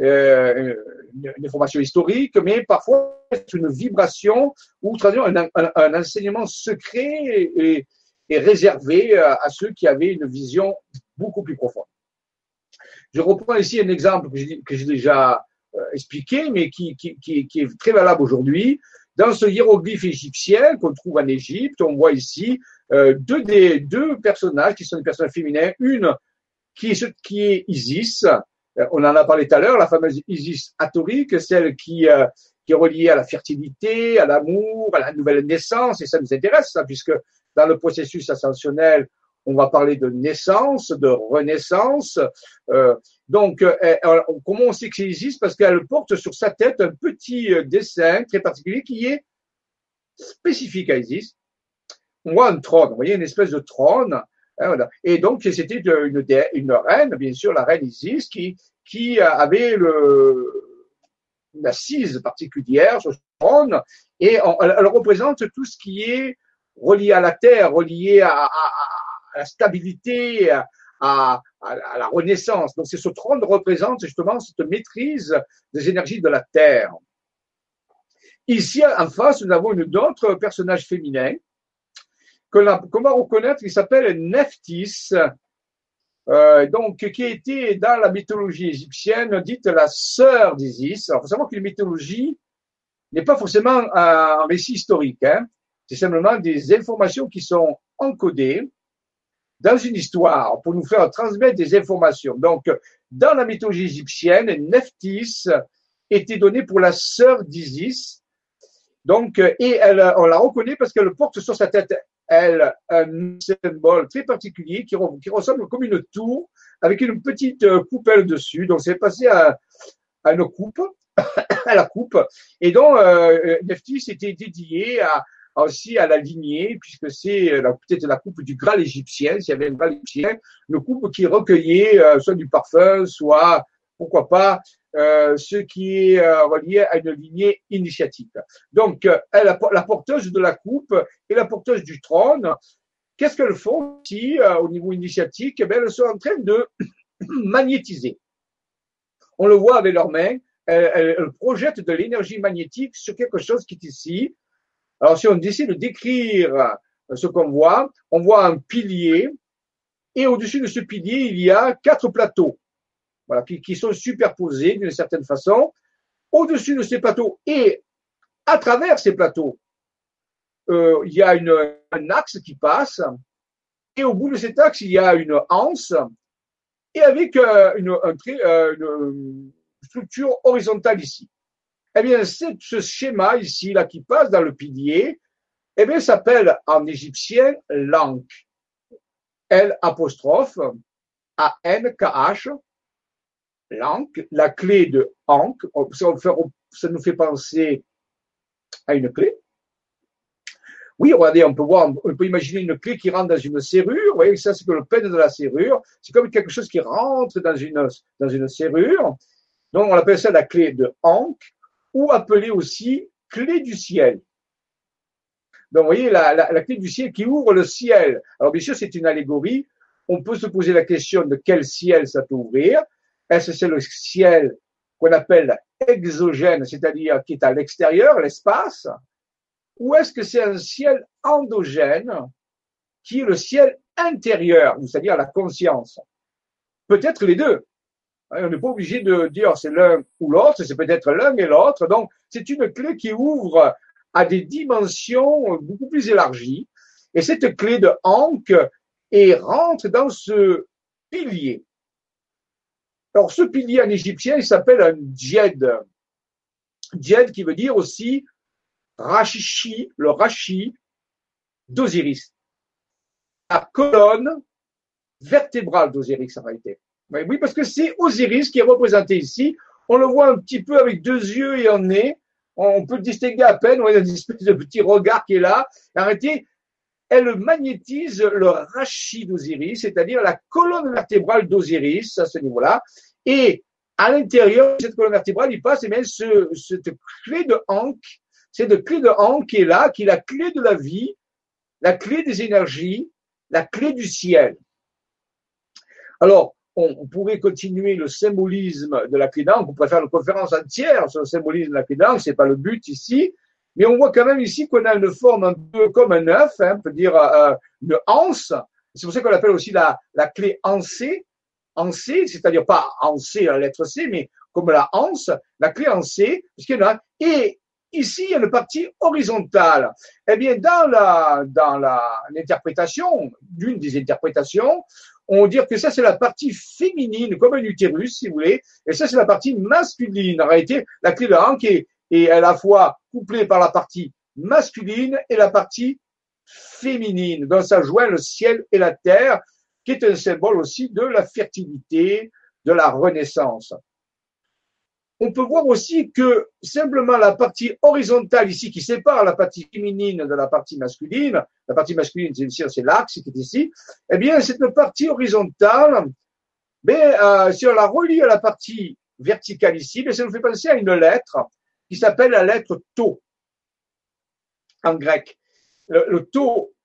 A: euh, une, information historique, mais parfois une vibration ou un, enseignement secret et, réservé à ceux qui avaient une vision beaucoup plus profonde. Je reprends ici un exemple que j'ai déjà expliqué, mais qui, qui, qui, est très valable aujourd'hui. dans ce hiéroglyphe égyptien qu'on trouve en Égypte, on voit ici euh, deux, des, deux personnages qui sont des personnages féminins. Une qui est, qui est Isis, euh, on en a parlé tout à l'heure, la fameuse Isis atorique, celle qui, euh, qui est reliée à la fertilité, à l'amour, à la nouvelle naissance, et ça nous intéresse, ça, puisque dans le processus ascensionnel, on va parler de naissance, de renaissance. Euh, donc, euh, comment on sait que c'est Isis Parce qu'elle porte sur sa tête un petit euh, dessin très particulier qui est spécifique à Isis. On voit un trône, vous voyez, une espèce de trône. Hein. Et donc, c'était une, reine, bien sûr, la reine Isis, qui, avait une assise particulière sur ce trône, et elle, représente tout ce qui est relié à la terre, relié à la stabilité, à, à, la renaissance. Donc ce trône représente justement cette maîtrise des énergies de la terre. Ici, en face, nous avons une autre personnage féminin qu'on va reconnaître, il s'appelle Nephthys, euh, donc qui été dans la mythologie égyptienne dite la sœur d'Isis. Il faut savoir la mythologie n'est pas forcément un récit historique, hein. c'est simplement des informations qui sont encodées dans une histoire pour nous faire transmettre des informations. Donc, dans la mythologie égyptienne, Nephthys était donnée pour la sœur d'Isis. Donc, et elle, on la reconnaît parce qu'elle porte sur sa tête, elle, un symbole très particulier qui, ressemble comme une tour avec une petite coupelle dessus. Donc, c'est passé à, une coupe, la coupe. Et donc, euh, était dédié à, aussi à la lignée, puisque c'est euh, peut-être la coupe du Graal égyptien, s'il y avait un Graal égyptien, une coupe qui recueillait euh, soit du parfum, soit, pourquoi pas, euh, ce qui est euh, relié à une lignée initiatique. Donc, elle, la porteuse de la coupe et la porteuse du trône, qu'est-ce qu'elles font ici au niveau initiatique? Eh Elles sont en train de magnétiser. On le voit avec leurs mains, elles, elles projettent de l'énergie magnétique sur quelque chose qui est ici, alors, si on décide de décrire euh, ce qu'on voit, on voit un pilier et au-dessus de ce pilier, il y a quatre plateaux voilà, qui, sont superposés d'une certaine façon. Au-dessus de ces plateaux et à travers ces plateaux, euh, il y a un axe qui passe et au bout de cet axe, il y a une anse et avec euh, une, un, une structure horizontale ici. Eh bien, ce schéma ici, là, qui passe dans le pilier, eh bien, s'appelle en égyptien l'Ankh. L apostrophe A N la clé de Ankh. Ça nous fait penser à une clé. Oui, regardez, on peut voir, on peut imaginer une clé qui rentre dans une serrure. Vous voyez, ça, c'est que le peine de la serrure. C'est comme quelque chose qui rentre dans une, dans une serrure. Donc, on appelle ça la clé de Ankh ou appelée aussi clé du ciel. Donc, vous voyez, la, la, clé du ciel qui ouvre le ciel. Alors, bien sûr, c'est une allégorie. On peut se poser la question de quel ciel ça peut ouvrir. Est-ce c'est le ciel qu'on appelle exogène, c'est-à-dire qui est à l'extérieur, l'espace, ou est-ce que c'est un ciel endogène qui est le ciel intérieur, c'est-à-dire la conscience? Peut-être les deux. Hein, on n'est pas obligé de dire c'est l'un ou l'autre, c'est peut-être l'un et l'autre. Donc, c'est une clé qui ouvre à des dimensions beaucoup plus élargies. Et cette clé de et rentre dans ce pilier. Alors, ce pilier en égyptien, il s'appelle un djed. Djed qui veut dire aussi Rachichi, le Rachi d'Osiris. La colonne vertébrale d'Osiris, en réalité. Oui, parce que c'est Osiris qui est représenté ici. On le voit un petit peu avec deux yeux et un nez. On peut le distinguer à peine. On a une espèce de petit regard qui est là. Arrêtez. Elle magnétise le rachis d'Osiris, c'est-à-dire la colonne vertébrale d'Osiris à ce niveau-là. Et à l'intérieur de cette colonne vertébrale, il passe et eh ce, cette clé de Ankh, cette clé de Ankh qui est là, qui est la clé de la vie, la clé des énergies, la clé du ciel. Alors, on, pourrait continuer le symbolisme de la clé d'encre. On pourrait faire une conférence entière sur le symbolisme de la clé d'encre. C'est pas le but ici. Mais on voit quand même ici qu'on a une forme un peu comme un œuf, hein, on peut dire euh, une anse. C'est pour ça qu'on l'appelle aussi la, la clé ancée. Ancée, c'est-à-dire pas ancée la lettre C, mais comme la anse, la clé ancée. Et ici, il y a une partie horizontale. Eh bien, dans la, dans la, l'interprétation, d'une des interprétations, on dit que ça, c'est la partie féminine, comme un utérus, si vous voulez, et ça, c'est la partie masculine. En réalité, la clé de hanque est, est à la fois couplée par la partie masculine et la partie féminine. Donc, ça joint le ciel et la terre, qui est un symbole aussi de la fertilité, de la renaissance. On peut voir aussi que simplement la partie horizontale ici qui sépare la partie féminine de la partie masculine, la partie masculine c'est l'axe qui est ici, eh bien cette partie horizontale, ben, euh, si on la relie à la partie verticale ici, ben, ça nous fait penser à une lettre qui s'appelle la lettre Tau en grec. Le, le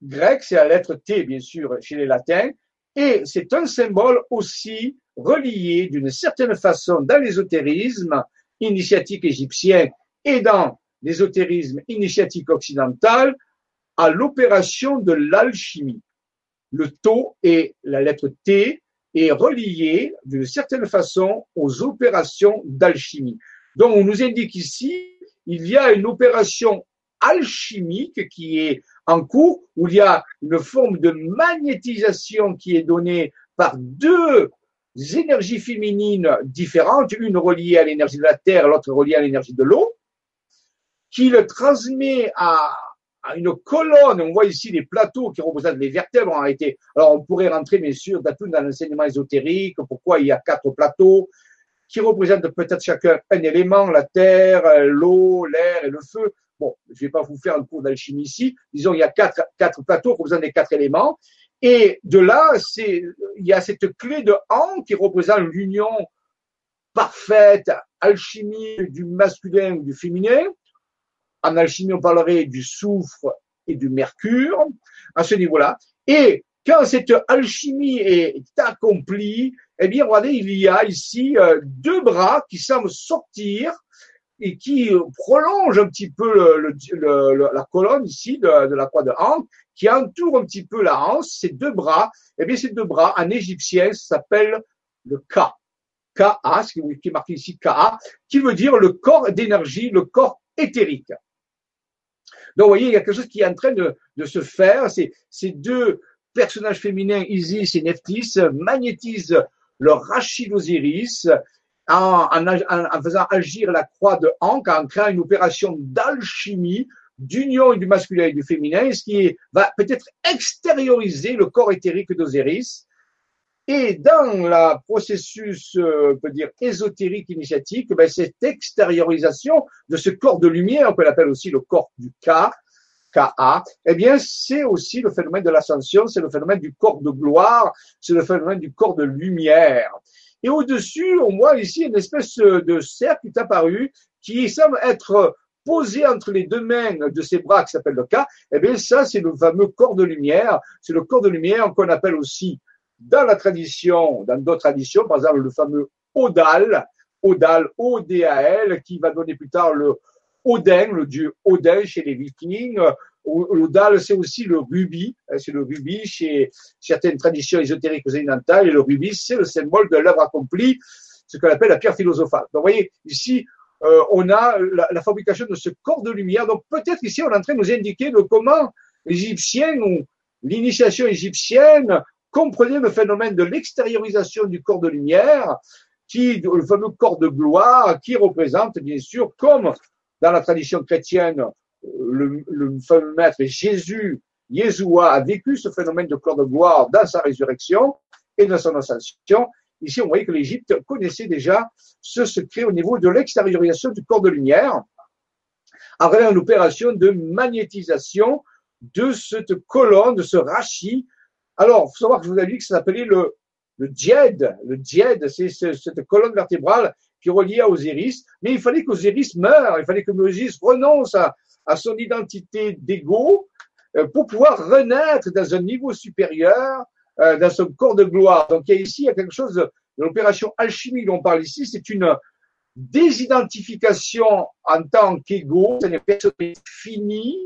A: grec, c'est la lettre T, bien sûr, chez les latins, et c'est un symbole aussi relié d'une certaine façon dans l'ésotérisme initiatique égyptien et dans l'ésotérisme initiatique occidental à l'opération de l'alchimie. Le tau et la lettre T est relié d'une certaine façon aux opérations d'alchimie. Donc on nous indique ici, il y a une opération alchimique qui est en cours, où il y a une forme de magnétisation qui est donnée par deux énergies féminines différentes, une reliée à l'énergie de la Terre, l'autre reliée à l'énergie de l'eau, qui le transmet à, une colonne. On voit ici les plateaux qui représentent les vertèbres. Alors on pourrait rentrer bien sûr dans l'enseignement ésotérique, pourquoi il y a quatre plateaux qui représentent peut-être chacun un élément, la terre, l'eau, l'air et le feu. Bon, je vais pas vous faire un cours d'alchimie ici. Disons, il y a quatre, plateaux représentant des quatre éléments. Et de là, il y a cette clé de Han qui représente l'union parfaite, alchimie du masculin ou du féminin. En alchimie, on parlerait du soufre et du mercure à ce niveau-là. Et quand cette alchimie est accomplie, eh bien, regardez, il y a ici euh, deux bras qui semblent sortir et qui prolongent un petit peu le, la colonne ici de, de la croix de Han, qui entoure un petit peu la hanse, ces deux bras. Eh bien, ces deux bras, en égyptien, s'appellent le Ka. Ka, ce qui est marqué ici Ka, qui veut dire le corps d'énergie, le corps éthérique. Donc, vous voyez, il y a quelque chose qui est en train de, de se faire. Ces, ces deux personnages féminins, Isis et Nephthys, magnétisent leur Rachid Osiris en, faisant agir la croix de Ankh, en créant une opération d'alchimie, d'union du masculin et du féminin, ce qui va peut-être extérioriser le corps éthérique d'Osiris. Et dans le processus, euh, on peut dire, ésotérique initiatique, ben, cette extériorisation de ce corps de lumière, qu'on appelle aussi le corps du Ka, Ka, eh bien, c'est aussi le phénomène de l'ascension, c'est le phénomène du corps de gloire, c'est le phénomène du corps de lumière. Et au-dessus, on voit ici une espèce de cercle qui est apparu, qui semble être posé entre les deux mains de ces bras qui s'appelle le Ka. Eh bien, ça, c'est le fameux corps de lumière. C'est le corps de lumière qu'on appelle aussi dans la tradition, dans d'autres traditions, par exemple, le fameux Odal, Odal, O-D-A-L, qui va donner plus tard le Odin, le dieu Odin chez les Vikings. L'Odal, c'est aussi le rubis, hein, c'est le rubis chez certaines traditions ésotériques occidentales, et le rubis, c'est le symbole de l'œuvre accomplie, ce qu'on appelle la pierre philosophale. Donc, vous voyez, ici, euh, on a la, fabrication de ce corps de lumière. Donc, peut-être ici, on est en train de nous indiquer de comment l'Égyptien ou l'initiation égyptienne comprenait le phénomène de l'extériorisation du corps de lumière, qui, le fameux corps de gloire, qui représente, bien sûr, comme dans la tradition chrétienne, le, fameux maître Jésus, Yeshua, a vécu ce phénomène de corps de gloire dans sa résurrection et dans son ascension. Ici, on voyait que l'Égypte connaissait déjà ce secret au niveau de l'extériorisation du corps de lumière, avec une opération de magnétisation de cette colonne, de ce rachis. Alors, il faut savoir que je vous ai dit que ça s'appelait le, le djed. Le djed, c'est cette colonne vertébrale qui reliait à Osiris, mais il fallait qu'Osiris meure, il fallait que Osiris renonce à, son identité d'ego euh, pour pouvoir renaître dans un niveau supérieur, euh, dans son corps de gloire. Donc il y a ici il y a quelque chose de, l'opération alchimie dont on parle ici, c'est une désidentification en tant qu'ego, c'est une personne finie,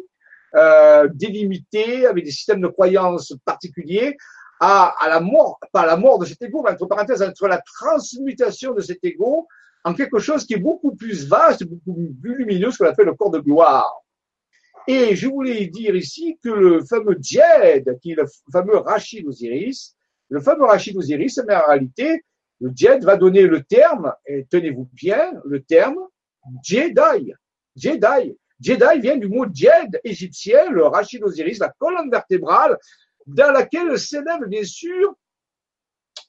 A: euh, délimitée, avec des systèmes de croyances particuliers, à, à la mort, pas à la mort de cet ego, mais entre parenthèses, entre la transmutation de cet ego en quelque chose qui est beaucoup plus vaste, beaucoup plus lumineux, ce qu'on appelle le corps de gloire. Et je voulais dire ici que le fameux Djed, qui est le fameux Rachid Osiris, le fameux Rachid Osiris, mais en réalité, le Djed va donner le terme, et tenez-vous bien, le terme Jedi. Jedi. Jedi vient du mot Djed égyptien, le Rachid Osiris, la colonne vertébrale, dans laquelle s'élève bien sûr,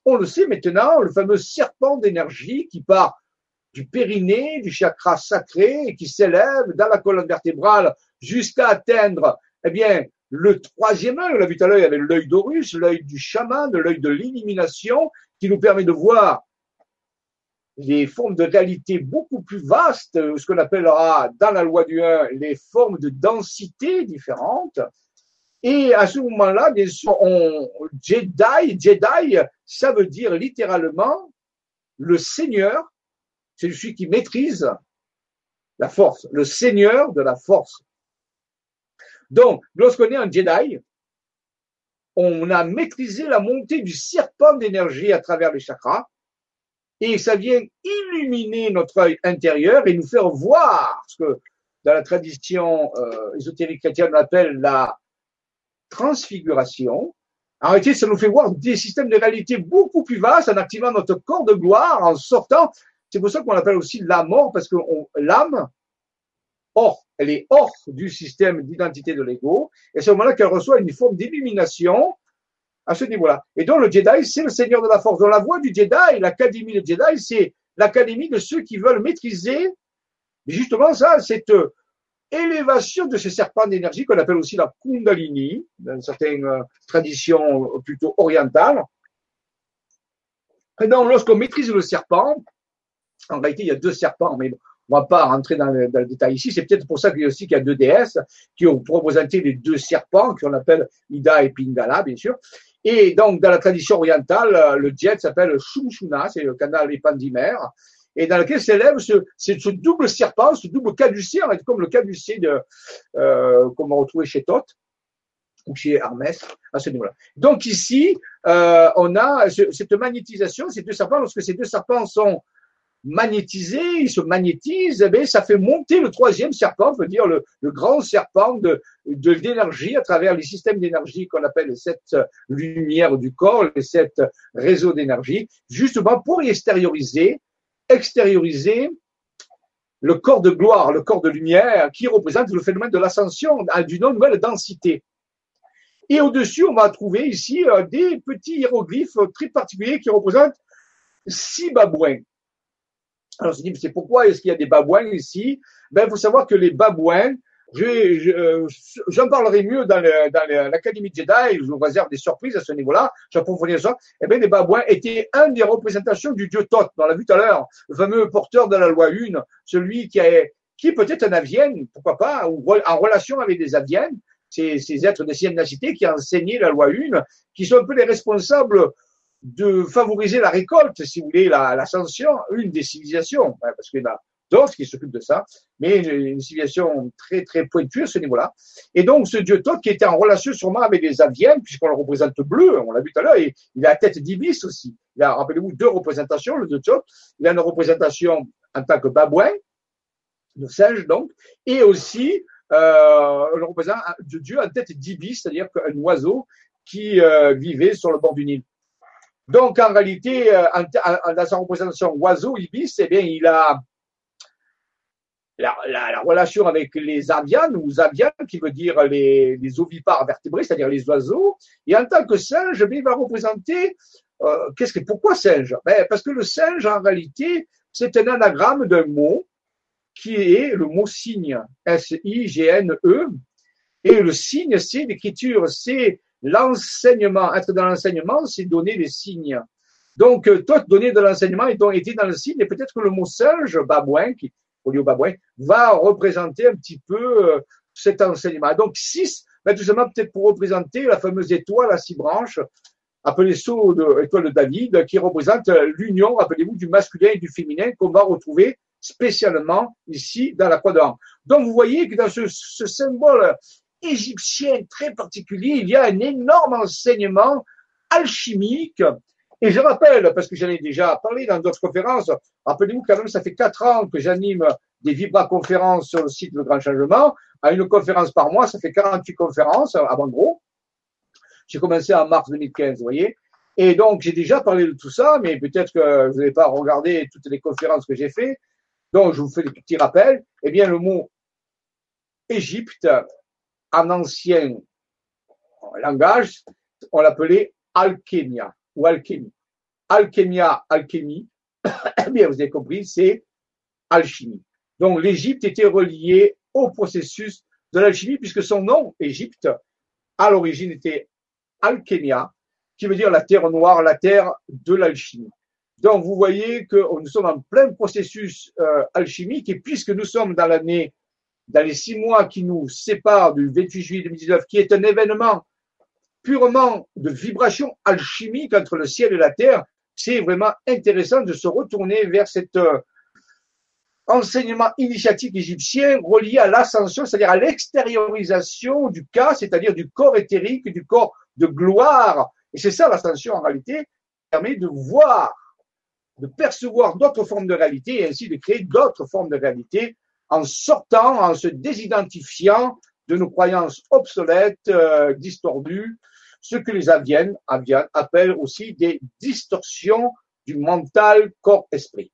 A: on le sait maintenant, le fameux serpent d'énergie qui part du périnée, du chakra sacré, qui s'élève dans la colonne vertébrale jusqu'à atteindre, eh bien, le troisième œil, on l'a vu tout à l'heure, il y avait l'œil d'Horus, l'œil du chaman, l'œil de l'illumination, qui nous permet de voir les formes de réalité beaucoup plus vastes, ce qu'on appellera dans la loi du 1 les formes de densité différentes. Et à ce moment-là, bien sûr, on, Jedi, Jedi, ça veut dire littéralement le Seigneur, c'est celui qui maîtrise la force, le Seigneur de la force. Donc, lorsqu'on est un Jedi, on a maîtrisé la montée du serpent d'énergie à travers les chakras et ça vient illuminer notre œil intérieur et nous faire voir ce que dans la tradition euh, ésotérique chrétienne on appelle la transfiguration. En réalité, ça nous fait voir des systèmes de réalité beaucoup plus vastes en activant notre corps de gloire, en sortant. C'est pour ça qu'on appelle aussi la mort, parce que l'âme, hors, elle est hors du système d'identité de l'ego, et c'est au moment-là qu'elle reçoit une forme d'illumination à ce niveau-là. Et donc le Jedi, c'est le Seigneur de la Force. Dans la voie du Jedi, l'académie de Jedi, c'est l'académie de ceux qui veulent maîtriser justement ça, cette élévation de ce serpent d'énergie qu'on appelle aussi la Kundalini, dans certaines euh, traditions plutôt orientales. Et donc, lorsqu'on maîtrise le serpent, en réalité, il y a deux serpents, mais on va pas rentrer dans le, détail ici. C'est peut-être pour ça qu'il y a aussi qu'il y a deux déesses qui ont représenté les deux serpents qu'on appelle Ida et Pingala, bien sûr. Et donc, dans la tradition orientale, le jet s'appelle Shumshuna, c'est le canal épandimère, et dans lequel s'élève ce, double serpent, ce double caducé, comme le caducé de, euh, qu'on va retrouver chez Thoth ou chez Hermès, à ce niveau-là. Donc ici, euh, on a cette magnétisation, ces deux serpents, lorsque ces deux serpents sont magnétisé, il se magnétise, eh ça fait monter le troisième serpent, veut dire le, grand serpent de d'énergie à travers les systèmes d'énergie qu'on appelle cette lumière du corps, les sept réseaux d'énergie, justement pour extérioriser, extérioriser le corps de gloire, le corps de lumière, qui représente le phénomène de l'ascension d'une nouvelle densité. Et au-dessus, on va trouver ici euh, des petits hiéroglyphes très particuliers qui représentent six babouins. Alors, je dis, c'est pourquoi est-ce qu'il y a des babouins ici? Ben, faut savoir que les babouins, euh, j'en parlerai mieux dans, l'Académie de Jedi, je vous réserve des surprises à ce niveau-là, j'approfondis ça. Eh bien, les babouins étaient une des représentations du dieu Thoth, on l'a vu tout à l'heure, le fameux porteur de la loi 1, celui qui est, qui peut-être un avienne, pourquoi pas, ou en relation avec des aviennes, ces, ces êtres de cité qui ont enseigné la loi 1, qui sont un peu les responsables de favoriser la récolte, si vous voulez, l'ascension, une des civilisations, hein, parce qu'il y en a d'autres qui s'occupent de ça, mais une, civilisation très très pointue à ce niveau-là. Et donc ce dieu Thoth qui était en relation sûrement avec les Aviennes, puisqu'on le représente bleu, on l'a vu tout à l'heure, et il a la tête d'ibis aussi. Il a, rappelez-vous, deux représentations, le dieu Thoth. Il a une représentation en tant que babouin, de singe donc, et aussi euh, le représentant de Dieu en tête d'ibis, c'est-à-dire un oiseau qui euh, vivait sur le bord du Nil. Donc, en réalité, euh, dans sa représentation oiseau, ibis, eh bien, il a la, relation avec les avianes, ou avianes, qui veut dire les, ovipares vertébrés, c'est-à-dire les oiseaux. Et en tant que singe, eh il va représenter, euh, qu'est-ce que, pourquoi singe? Ben, Parce que le singe, en réalité, c'est un anagramme d'un mot qui est le mot signe, S-I-G-N-E. Et le signe, c'est l'écriture, c'est l'enseignement, être dans l'enseignement, c'est donner des signes. Donc, euh, toi, donner de l'enseignement et donc été dans le signe, et peut-être que le mot singe, babouin, qui, au lieu babouin, va représenter un petit peu euh, cet enseignement. Donc, six, ben, tout simplement peut-être pour représenter la fameuse étoile à six branches, appelée de étoile de David, qui représente l'union, rappelez-vous, du masculin et du féminin qu'on va retrouver spécialement ici dans la croix d'or. Donc, vous voyez que dans ce symbole égyptien très particulier, il y a un énorme enseignement alchimique Et je rappelle, parce que j'en ai déjà parlé dans d'autres conférences, rappelez-vous quand même, ça fait quatre ans que j'anime des vibra-conférences sur le site Le Grand Changement. À une conférence par mois, ça fait 48 conférences, avant gros. J'ai commencé en mars 2015, vous voyez. Et donc, j'ai déjà parlé de tout ça, mais peut-être que vous n'avez pas regardé toutes les conférences que j'ai faites. Donc, je vous fais des petits rappels. Eh bien, le mot Égypte, en ancien langage, on l'appelait alchémia ou alchimie. Alchémia, alchimie, eh bien, vous avez compris, c'est alchimie. Donc, l'Égypte était reliée au processus de l'alchimie, puisque son nom, Égypte, à l'origine était alchémia, qui veut dire la terre noire, la terre de l'alchimie. Donc, vous voyez que nous sommes en plein processus euh, alchimique, et puisque nous sommes dans l'année, dans les six mois qui nous séparent du 28 juillet 2019, qui est un événement purement de vibration alchimique entre le ciel et la terre, c'est vraiment intéressant de se retourner vers cet euh, enseignement initiatique égyptien relié à l'ascension, c'est-à-dire à, l'extériorisation du cas, c'est-à-dire du corps éthérique, du corps de gloire. Et c'est ça l'ascension en réalité, qui permet de voir, de percevoir d'autres formes de réalité et ainsi de créer d'autres formes de réalité en sortant, en se désidentifiant de nos croyances obsolètes, euh, distordues, ce que les Aviennes appellent aussi des distorsions du mental corps-esprit.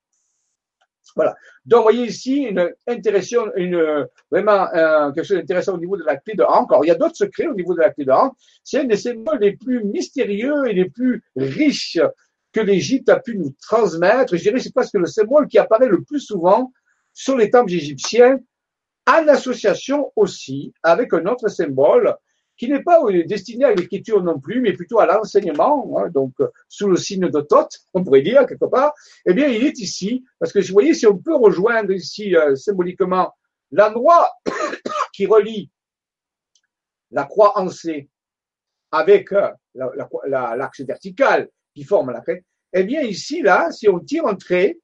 A: Voilà. Donc, voyez ici une une, vraiment quelque chose d'intéressant au niveau de la clé de Han. Encore, il y a d'autres secrets au niveau de la clé de Han. C'est un des symboles les plus mystérieux et les plus riches que l'Égypte a pu nous transmettre. Je dirais, c'est parce que le symbole qui apparaît le plus souvent sur les temples égyptiens, en association aussi avec un autre symbole qui n'est pas destiné à l'écriture non plus, mais plutôt à l'enseignement, hein, donc euh, sous le signe de Thoth, on pourrait dire quelque part, eh bien, il est ici, parce que vous voyez, si on peut rejoindre ici euh, symboliquement l'endroit qui relie la croix en C avec euh, l'axe vertical qui forme la crête, eh bien, ici, là, si on tire un trait,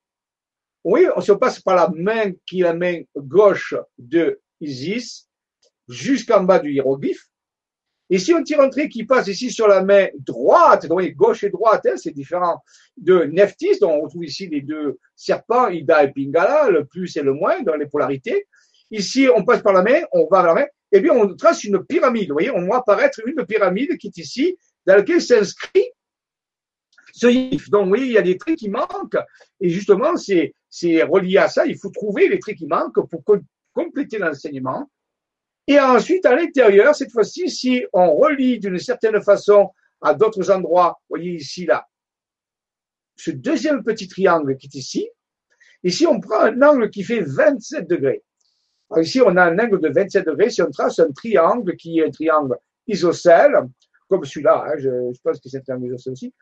A: oui, on se passe par la main qui est la main gauche de Isis jusqu'en bas du hiéroglyphe, et si on tire un trait qui passe ici sur la main droite, donc gauche et droite, hein, c'est différent de Neftis, dont on retrouve ici les deux serpents, Ida et Pingala, le plus et le moins dans les polarités. Ici, on passe par la main, on va vers la main, et bien on trace une pyramide. Vous voyez, on voit apparaître une pyramide qui est ici, dans laquelle s'inscrit ce yif. Donc, oui, il y a des traits qui manquent, et justement, c'est, c'est relié à ça. Il faut trouver les traits qui manquent pour compléter l'enseignement. Et ensuite, à l'intérieur, cette fois-ci, si on relie d'une certaine façon à d'autres endroits, voyez ici, là, ce deuxième petit triangle qui est ici, ici, on prend un angle qui fait 27 degrés. Alors ici, on a un angle de 27 degrés. Si on trace un triangle qui est un triangle isocèle, comme celui-là, hein, je, je, pense que c'est un triangle isocèle aussi,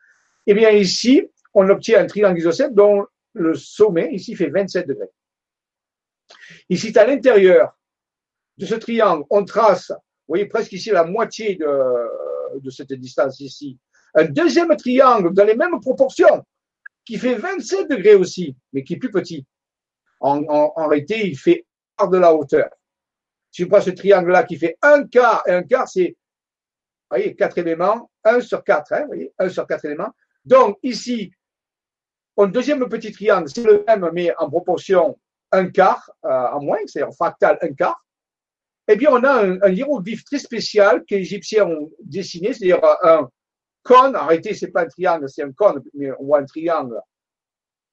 A: eh bien ici, on obtient un triangle isocèle dont le sommet, ici, fait 27 degrés. Ici, à l'intérieur, de ce triangle, on trace, vous voyez presque ici la moitié de, cette distance ici, un deuxième triangle dans les mêmes proportions, qui fait 27 degrés aussi, mais qui est plus petit. En, réalité, il fait quart de la hauteur. Si je prends ce triangle-là qui fait un quart, et un quart, c'est, vous voyez, quatre éléments, un sur quatre, hein, vous voyez, un sur quatre éléments. Donc, ici, un deuxième petit triangle, c'est le même, mais en proportion un quart euh, en moins, c'est-à-dire fractal un quart eh bien, on a un, un hiéroglyphe très spécial que les Égyptiens ont dessiné, c'est-à-dire un cône. Réalité, c'est pas un triangle, c'est un cône, mais on voit un triangle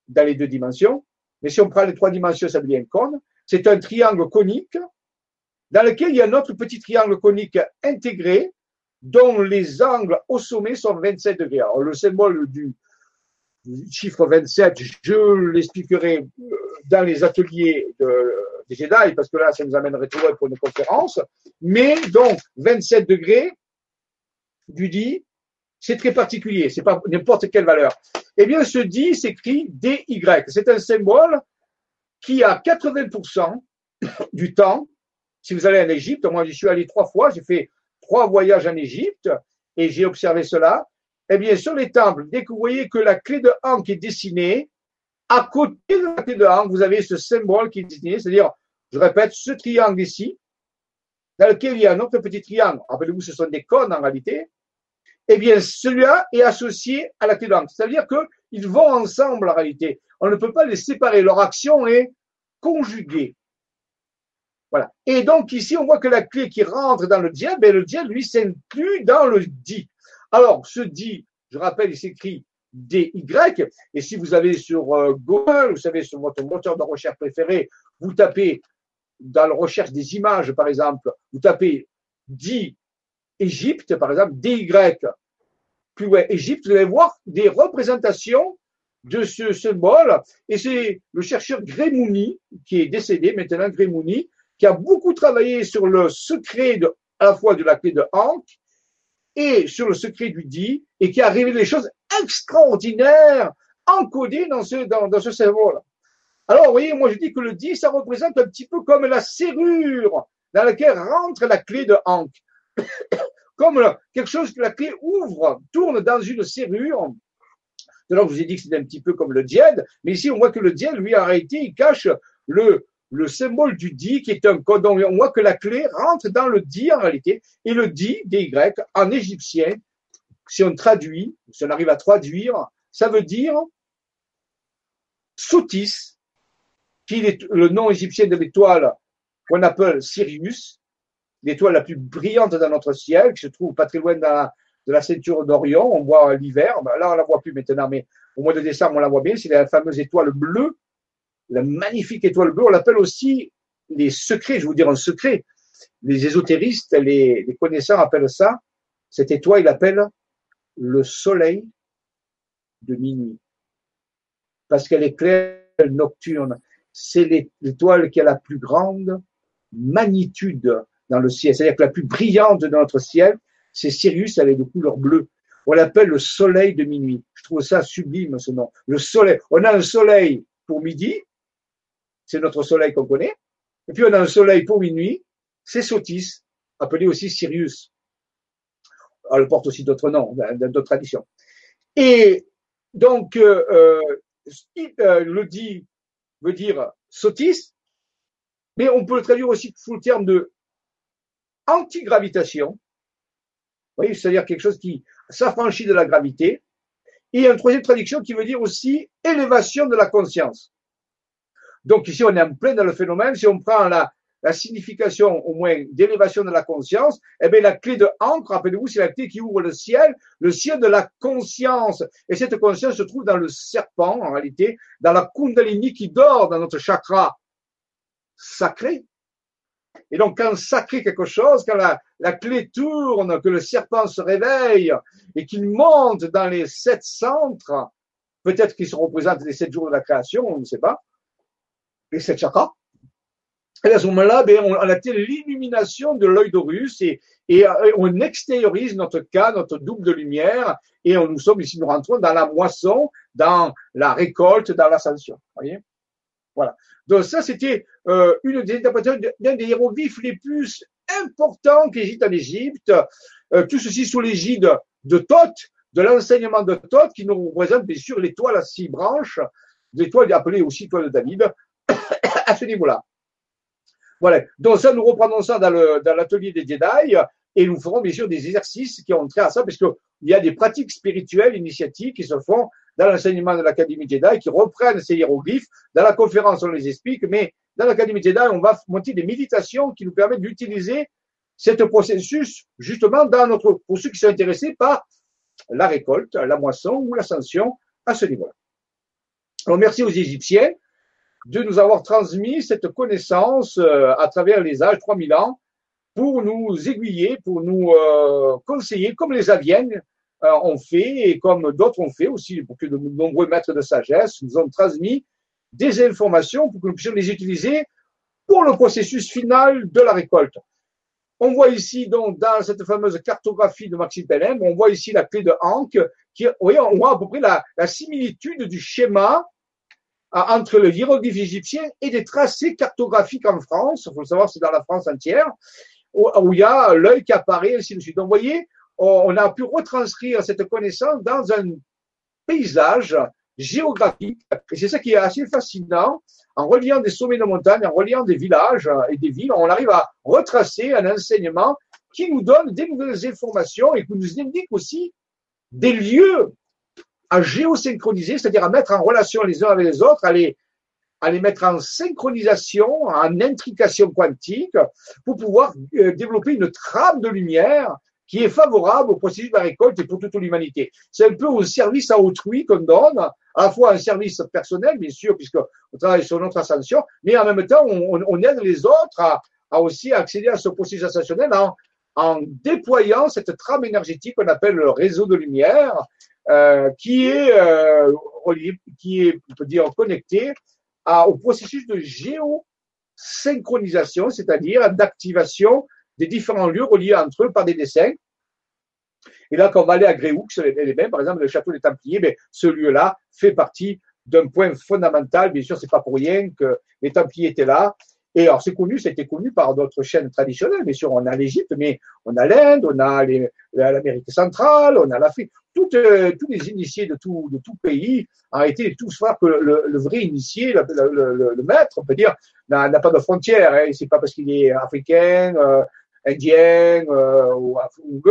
A: dans les deux dimensions. Mais si on prend les trois dimensions, ça devient un cône. C'est un triangle conique dans lequel il y a un autre petit triangle conique intégré dont les angles au sommet sont 27 degrés. Alors, le symbole du chiffre 27, je l'expliquerai euh, dans les ateliers de, des Jedi, parce que là, ça nous amènerait loin pour une conférence. Mais donc, 27 degrés du dit, c'est très particulier, c'est pas n'importe quelle valeur. Eh bien, ce dit s'écrit DY. C'est un symbole qui a 80% du temps, si vous allez en Égypte, moi j'y suis allé trois fois, j'ai fait trois voyages en Égypte et j'ai observé cela. Eh bien, sur les temples, dès que vous voyez que la clé de Ankh est dessinée, à côté de la clé de Ankh, vous avez ce symbole qui est dessiné, c'est-à-dire, je répète, ce triangle ici, dans lequel il y a un autre petit triangle. Rappelez-vous, ce sont des cônes en réalité. eh bien, celui-là est associé à la clé de C'est-à-dire qu'ils vont ensemble en réalité. On ne peut pas les séparer. Leur action est conjuguée. Voilà. Et donc ici, on voit que la clé qui rentre dans le dièle, ben, le dièle, lui, s'inclut dans le di. Alors, ce di, je rappelle, il s'écrit DY. Et si vous avez sur euh, Google, vous savez, sur votre moteur de recherche préféré, vous tapez dans la recherche des images, par exemple, vous tapez dit Égypte, par exemple, DY, plus loin Égypte, vous allez voir des représentations de ce symbole. Et c'est le chercheur Grémouni, qui est décédé maintenant, Grémouni, qui a beaucoup travaillé sur le secret de, à la fois de la clé de Hank et sur le secret du dit, et qui a révélé des choses extraordinaires encodées dans ce, dans, ce symbole. Alors, vous voyez, moi je dis que le 10, ça représente un petit peu comme la serrure dans laquelle rentre la clé de Hank. comme quelque chose que la clé ouvre, tourne dans une serrure. Donc, je vous ai dit que c'était un petit peu comme le diède, mais ici, on voit que le diède, lui, a arrêté, il cache le, le symbole du di qui est un code. On voit que la clé rentre dans le di en réalité. Et le di, DY, en égyptien, si on traduit, si on arrive à traduire, ça veut dire Soutis, qui est le nom égyptien de l'étoile qu'on appelle Sirius, l'étoile la plus brillante dans notre ciel, qui se trouve pas très loin de la, ceinture d'Orion. On voit l'hiver, ben là on la voit plus maintenant, mais au mois de décembre on la voit bien. C'est la fameuse étoile bleue, la magnifique étoile bleue. On l'appelle aussi les secrets. Je vous dire un secret. Les ésotéristes, les, les connaisseurs appellent ça. Cette étoile, ils l'appellent le soleil de minuit, parce qu'elle est claire nocturne c'est l'étoile qui a la plus grande magnitude dans le ciel, c'est-à-dire que la plus brillante de notre ciel, c'est Sirius, elle est de couleur bleue. On l'appelle le soleil de minuit. Je trouve ça sublime ce nom. Le soleil. On a un soleil pour midi, c'est notre soleil qu'on connaît. Et puis on a un soleil pour minuit, c'est Sotis, appelé aussi Sirius. Elle porte aussi d'autres noms, dans d'autres traditions. Et donc, euh, euh, euh le dit veut dire sotis, mais on peut le traduire aussi sous le terme de antigravitation. Vous voyez, c'est-à-dire quelque chose qui s'affranchit de la gravité. Et une troisième traduction qui veut dire aussi élévation de la conscience. Donc ici, on est en plein dans le phénomène. Si on prend la, la signification au moins d'élévation de la conscience, eh bien la clé de Ankh, rappelez-vous, c'est la clé qui ouvre le ciel, le ciel de la conscience. Et cette conscience se trouve dans le serpent, en réalité, dans la kundalini qui dort dans notre chakra sacré. Et donc, quand sacré quelque chose, quand la, la clé tourne, que le serpent se réveille et qu'il monte dans les sept centres, peut-être qu'ils se représentent les sept jours de la création, on ne sait pas, chakras, et à ce moment-là, ben, on, a l'illumination de l'œil d'Horus et, et, euh, on extériorise notre cas, notre double de lumière, et on, nous sommes ici, nous rentrons dans la moisson, dans la récolte, dans l'ascension. Voyez? Voilà. Donc ça, c'était euh, une des interprétations d'un des hiéroglyphes les plus importants qui existent en Égypte. Euh, tout ceci sous l'égide de Thoth, de l'enseignement de Thoth, qui nous représente bien sûr l'étoile à six branches, l'étoile appelée aussi étoile de David, à ce niveau-là. Voilà. Donc ça, nous reprenons ça dans l'atelier des Jedi et nous ferons bien sûr des exercices qui ont trait à ça parce qu'il y a des pratiques spirituelles initiatiques qui se font dans l'enseignement de l'Académie Jedi qui reprennent ces hiéroglyphes. Dans la conférence, on les explique, mais dans l'Académie Jedi, on va monter des méditations qui nous permettent d'utiliser cet processus justement dans notre, pour ceux qui sont intéressés par la récolte, la moisson ou l'ascension à ce niveau-là. Alors merci aux Égyptiens de nous avoir transmis cette connaissance euh, à travers les âges, 3000 ans, pour nous aiguiller, pour nous euh, conseiller, comme les Aviens euh, ont fait et comme d'autres ont fait aussi, pour que de nombreux maîtres de sagesse nous ont transmis des informations pour que nous puissions les utiliser pour le processus final de la récolte. On voit ici donc dans cette fameuse cartographie de Maxime Pelham, on voit ici la clé de Hank, qui, vous voyez, on voit à peu près la, la similitude du schéma entre le hiéroglyphe égyptien et des tracés cartographiques en France. Il faut le savoir, c'est dans la France entière, où, il y a l'œil qui apparaît, ainsi de suite. Donc, vous voyez, on a pu retranscrire cette connaissance dans un paysage géographique. Et c'est ça qui est assez fascinant. En reliant des sommets de montagne, en reliant des villages et des villes, on arrive à retracer un enseignement qui nous donne des nouvelles informations et qui nous indique aussi des lieux à géosynchroniser, c'est-à-dire à mettre en relation les uns avec les autres, à les, à les mettre en synchronisation, en intrication quantique, pour pouvoir euh, développer une trame de lumière qui est favorable au processus de la récolte et pour toute l'humanité. C'est un peu un service à autrui qu'on donne, à la fois un service personnel, bien sûr, puisqu'on travaille sur notre ascension, mais en même temps, on, on aide les autres à, à, aussi accéder à ce processus ascensionnel en, en déployant cette trame énergétique qu'on appelle le réseau de lumière, euh, qui est, euh, qui est, on peut dire, connecté à, au processus de géosynchronisation, c'est-à-dire d'activation des différents lieux reliés entre eux par des dessins. Et là, quand on va aller à Gréoux, les mêmes, par exemple, le château des Templiers, mais ce lieu-là fait partie d'un point fondamental. Bien sûr, c'est pas pour rien que les Templiers étaient là. Et alors, c'est connu, c'était connu par d'autres chaînes traditionnelles. Bien sûr, on a l'Égypte, mais on a l'Inde, on a l'Amérique centrale, on a l'Afrique. Euh, tous les initiés de tout, de tout pays ont été tous voir que le, le, vrai initié, le, le, le, maître, on peut dire, n'a pas de frontières. Hein. C'est pas parce qu'il est africain, euh, indien euh, ou, ou,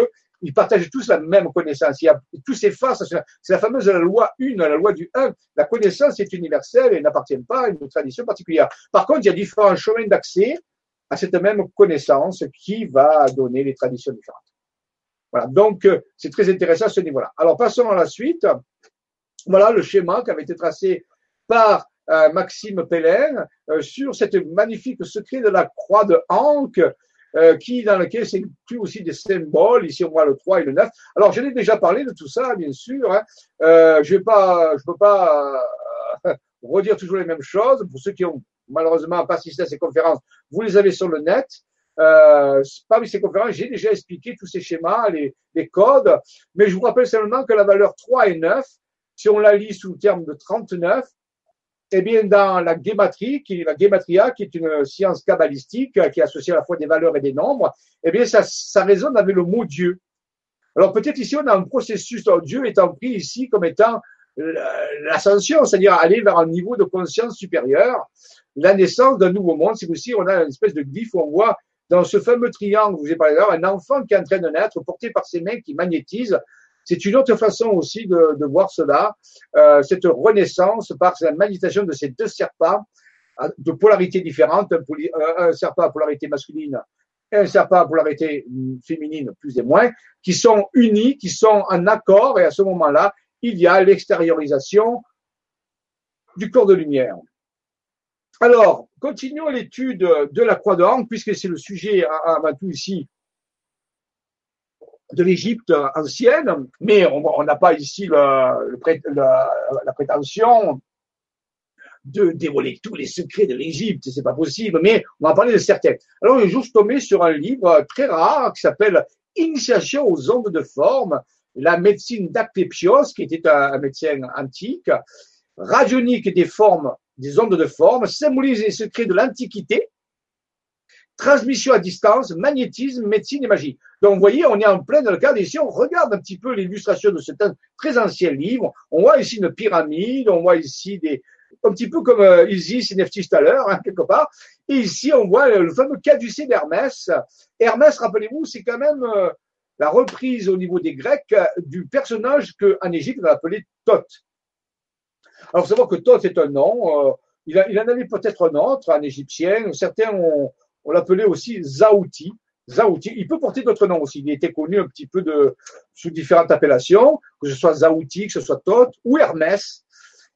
A: ils partagent tous la même connaissance. Il y a, tous s'effacent. C'est la fameuse loi 1, la loi du 1. La connaissance est universelle et n'appartient pas à une tradition particulière. Par contre, il y a différents chemins d'accès à cette même connaissance qui va donner les traditions différentes. Voilà. Donc, euh, c'est très intéressant à ce niveau-là. Alors, passons à la suite. Voilà le schéma qui avait été tracé par euh, Maxime Pellin euh, sur cette magnifique secret de la croix de Hank euh, qui, dans lequel plus aussi des symboles. Ici, on voit le 3 et le 9. Alors, je l'ai déjà parlé de tout ça, bien sûr. Hein. Euh, je je peux pas euh, redire toujours les mêmes choses. Pour ceux qui ont malheureusement pas assisté à ces conférences, vous les avez sur le net. Euh, parmi ces conférences, j'ai déjà expliqué tous ces schémas, les, codes, mais je vous rappelle seulement que la valeur 3 et 9, si on la lit sous le terme de 39, eh bien, dans la qui la gématria, qui est une science kabbalistique euh, qui associe à la fois des valeurs et des nombres, eh bien, ça, résonne avec le mot Dieu. Alors, peut-être ici, on a un processus, Dieu étant pris ici comme étant l'ascension, c'est-à-dire aller vers un niveau de conscience supérieur, la naissance d'un nouveau monde. C'est aussi, on a une espèce de glyphe où on voit dans ce fameux triangle, vous avez parlé un enfant qui est en train de naître, porté par ses mains qui magnétisent, c'est une autre façon aussi de, voir cela, euh, cette renaissance par la méditation de ces deux serpents euh, de polarité différentes, un, serpent à polarité masculine et un serpent à polarité féminine plus et moins, qui sont unis, qui sont en accord, et à ce moment-là, il y a l'extériorisation du corps de lumière. Alors, continuons l'étude de la croix de puisque c'est le sujet avant tout ici de l'Égypte ancienne, mais on n'a pas ici la prétention de dévoiler tous les secrets de l'Égypte, c'est pas possible, mais on va parler de certains. Alors, j'ai juste tombé sur un livre très rare qui s'appelle Initiation aux ondes de forme, la médecine d'Actépios, qui était un, médecin antique, radionique des formes, des ondes de forme, symbolise les secrets de l'Antiquité, transmission à distance, magnétisme, médecine et magie. Donc, vous voyez, on est en plein dans le cadre ici. On regarde un petit peu l'illustration de ce très ancien livre. On voit ici une pyramide, on voit ici des, un petit peu comme euh, Isis et Nephthys tout à l'heure, hein, quelque part. Et ici, on voit le fameux caducé d'Hermès. Hermès, rappelez-vous, c'est quand même euh, la reprise au niveau des Grecs euh, du personnage qu'en Égypte, on a appelé Thoth. Alors, savoir que Thoth est un nom. Il, il, en avait peut-être un autre, un égyptien. Certains ont, on l'appelait aussi Zaouti. Zaouti. Il peut porter d'autres noms aussi. Il était connu un petit peu de, sous différentes appellations, que ce soit Zaouti, que ce soit Thoth ou Hermès.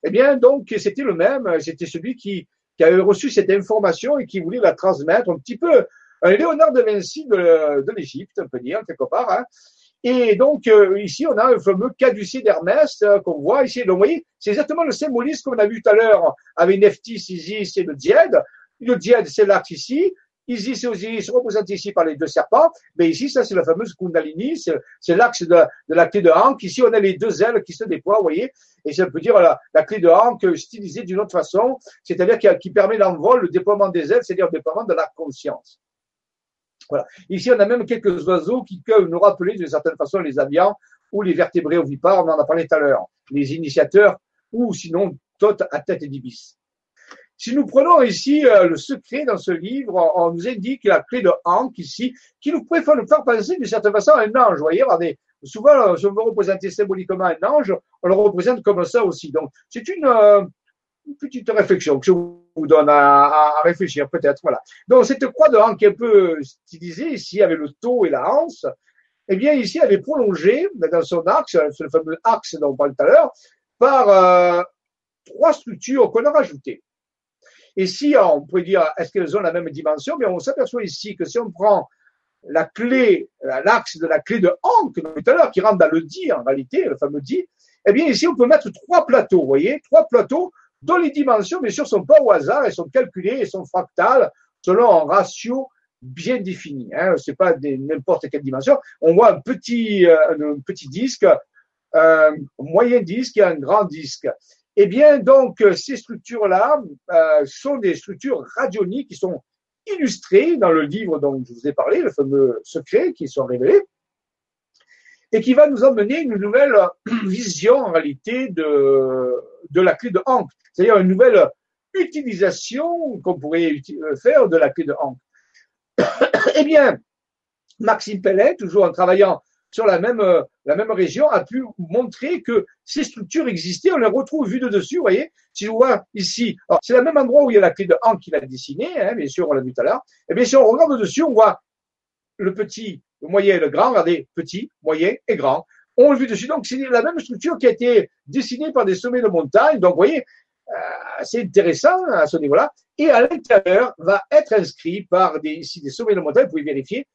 A: Eh bien, donc, c'était le même. C'était celui qui, qui avait reçu cette information et qui voulait la transmettre un petit peu. Un Léonard de Vinci de, l'Égypte, on peut dire, quelque part. Hein. Et donc, euh, ici, on a le fameux caducé d'Hermès euh, qu'on voit ici. Donc, vous voyez, c'est exactement le symbolisme qu'on a vu tout à l'heure avec Nephthys, Isis et le diède. Le diède, c'est l'arc ici. Isis et Osiris représentés ici par les deux serpents, mais ici, ça, c'est la fameuse Kundalini, c'est l'axe de, de, la clé de Hank. Ici, on a les deux ailes qui se déploient, vous voyez, et ça peut dire la, la clé de Hank stylisée d'une autre façon, c'est-à-dire qui, qui, permet l'envol, le déploiement des ailes, c'est-à-dire le déploiement de la conscience. Voilà. Ici, on a même quelques oiseaux qui peuvent nous rappeler d'une certaine façon les avians ou les vertébrés ovipares, on en a parlé tout à l'heure, les initiateurs, ou sinon, tot à tête d'ibis. Si nous prenons ici euh, le secret dans ce livre, on, nous indique la clé de Hank ici, qui nous pourrait faire, nous faire penser d'une certaine façon à un ange. Vous voyez, regardez, souvent, si on veut représenter symboliquement un ange, on le représente comme ça aussi. Donc, c'est une, euh, petite réflexion que je vous donne à, à réfléchir, peut-être. Voilà. Donc, cette croix de Hank un peu stylisée ici, avec le taux et la hanse, eh bien, ici, elle est prolongée dans son axe, le fameux axe dont on parlait tout à l'heure, par euh, trois structures qu'on a rajoutées. Et si on pourrait dire, est-ce qu'elles ont la même dimension? Mais on s'aperçoit ici que si on prend la clé, l'axe de la clé de Hank, tout à l'heure, qui rentre dans le dit en réalité, le fameux dit, eh bien ici on peut mettre trois plateaux, vous voyez, trois plateaux dont les dimensions, bien sûr, sont pas au hasard, elles sont calculées, elles sont fractales selon un ratio bien défini. Hein, c'est pas n'importe quelle dimension. On voit un petit, euh, un petit disque, un moyen disque et un grand disque. Eh bien, donc, ces structures-là euh, sont des structures radioniques qui sont illustrées dans le livre dont je vous ai parlé, le fameux secret, qui sont révélés, et qui va nous emmener une nouvelle vision, en réalité, de, de la clé de Hank, c'est-à-dire une nouvelle utilisation qu'on pourrait faire de la clé de Hank. eh bien, Maxime Pellet, toujours en travaillant sur la même, euh, la même région, a pu montrer que ces structures existaient. On les retrouve vues de dessus, vous voyez. Si vous voyez ici, c'est le même endroit où il y a la clé de Hank qu'il a dessiné, hein, bien sûr, on l'a vu tout à l'heure. Et bien, si on regarde dessus, on voit le petit, le moyen et le grand. Regardez, petit, moyen et grand. On le vu dessus. Donc, c'est la même structure qui a été dessinée par des sommets de montagne. Donc, vous voyez, euh, c'est intéressant à ce niveau-là. Et à l'intérieur va être inscrit par des, ici des sommets de montagne, vous pouvez vérifier,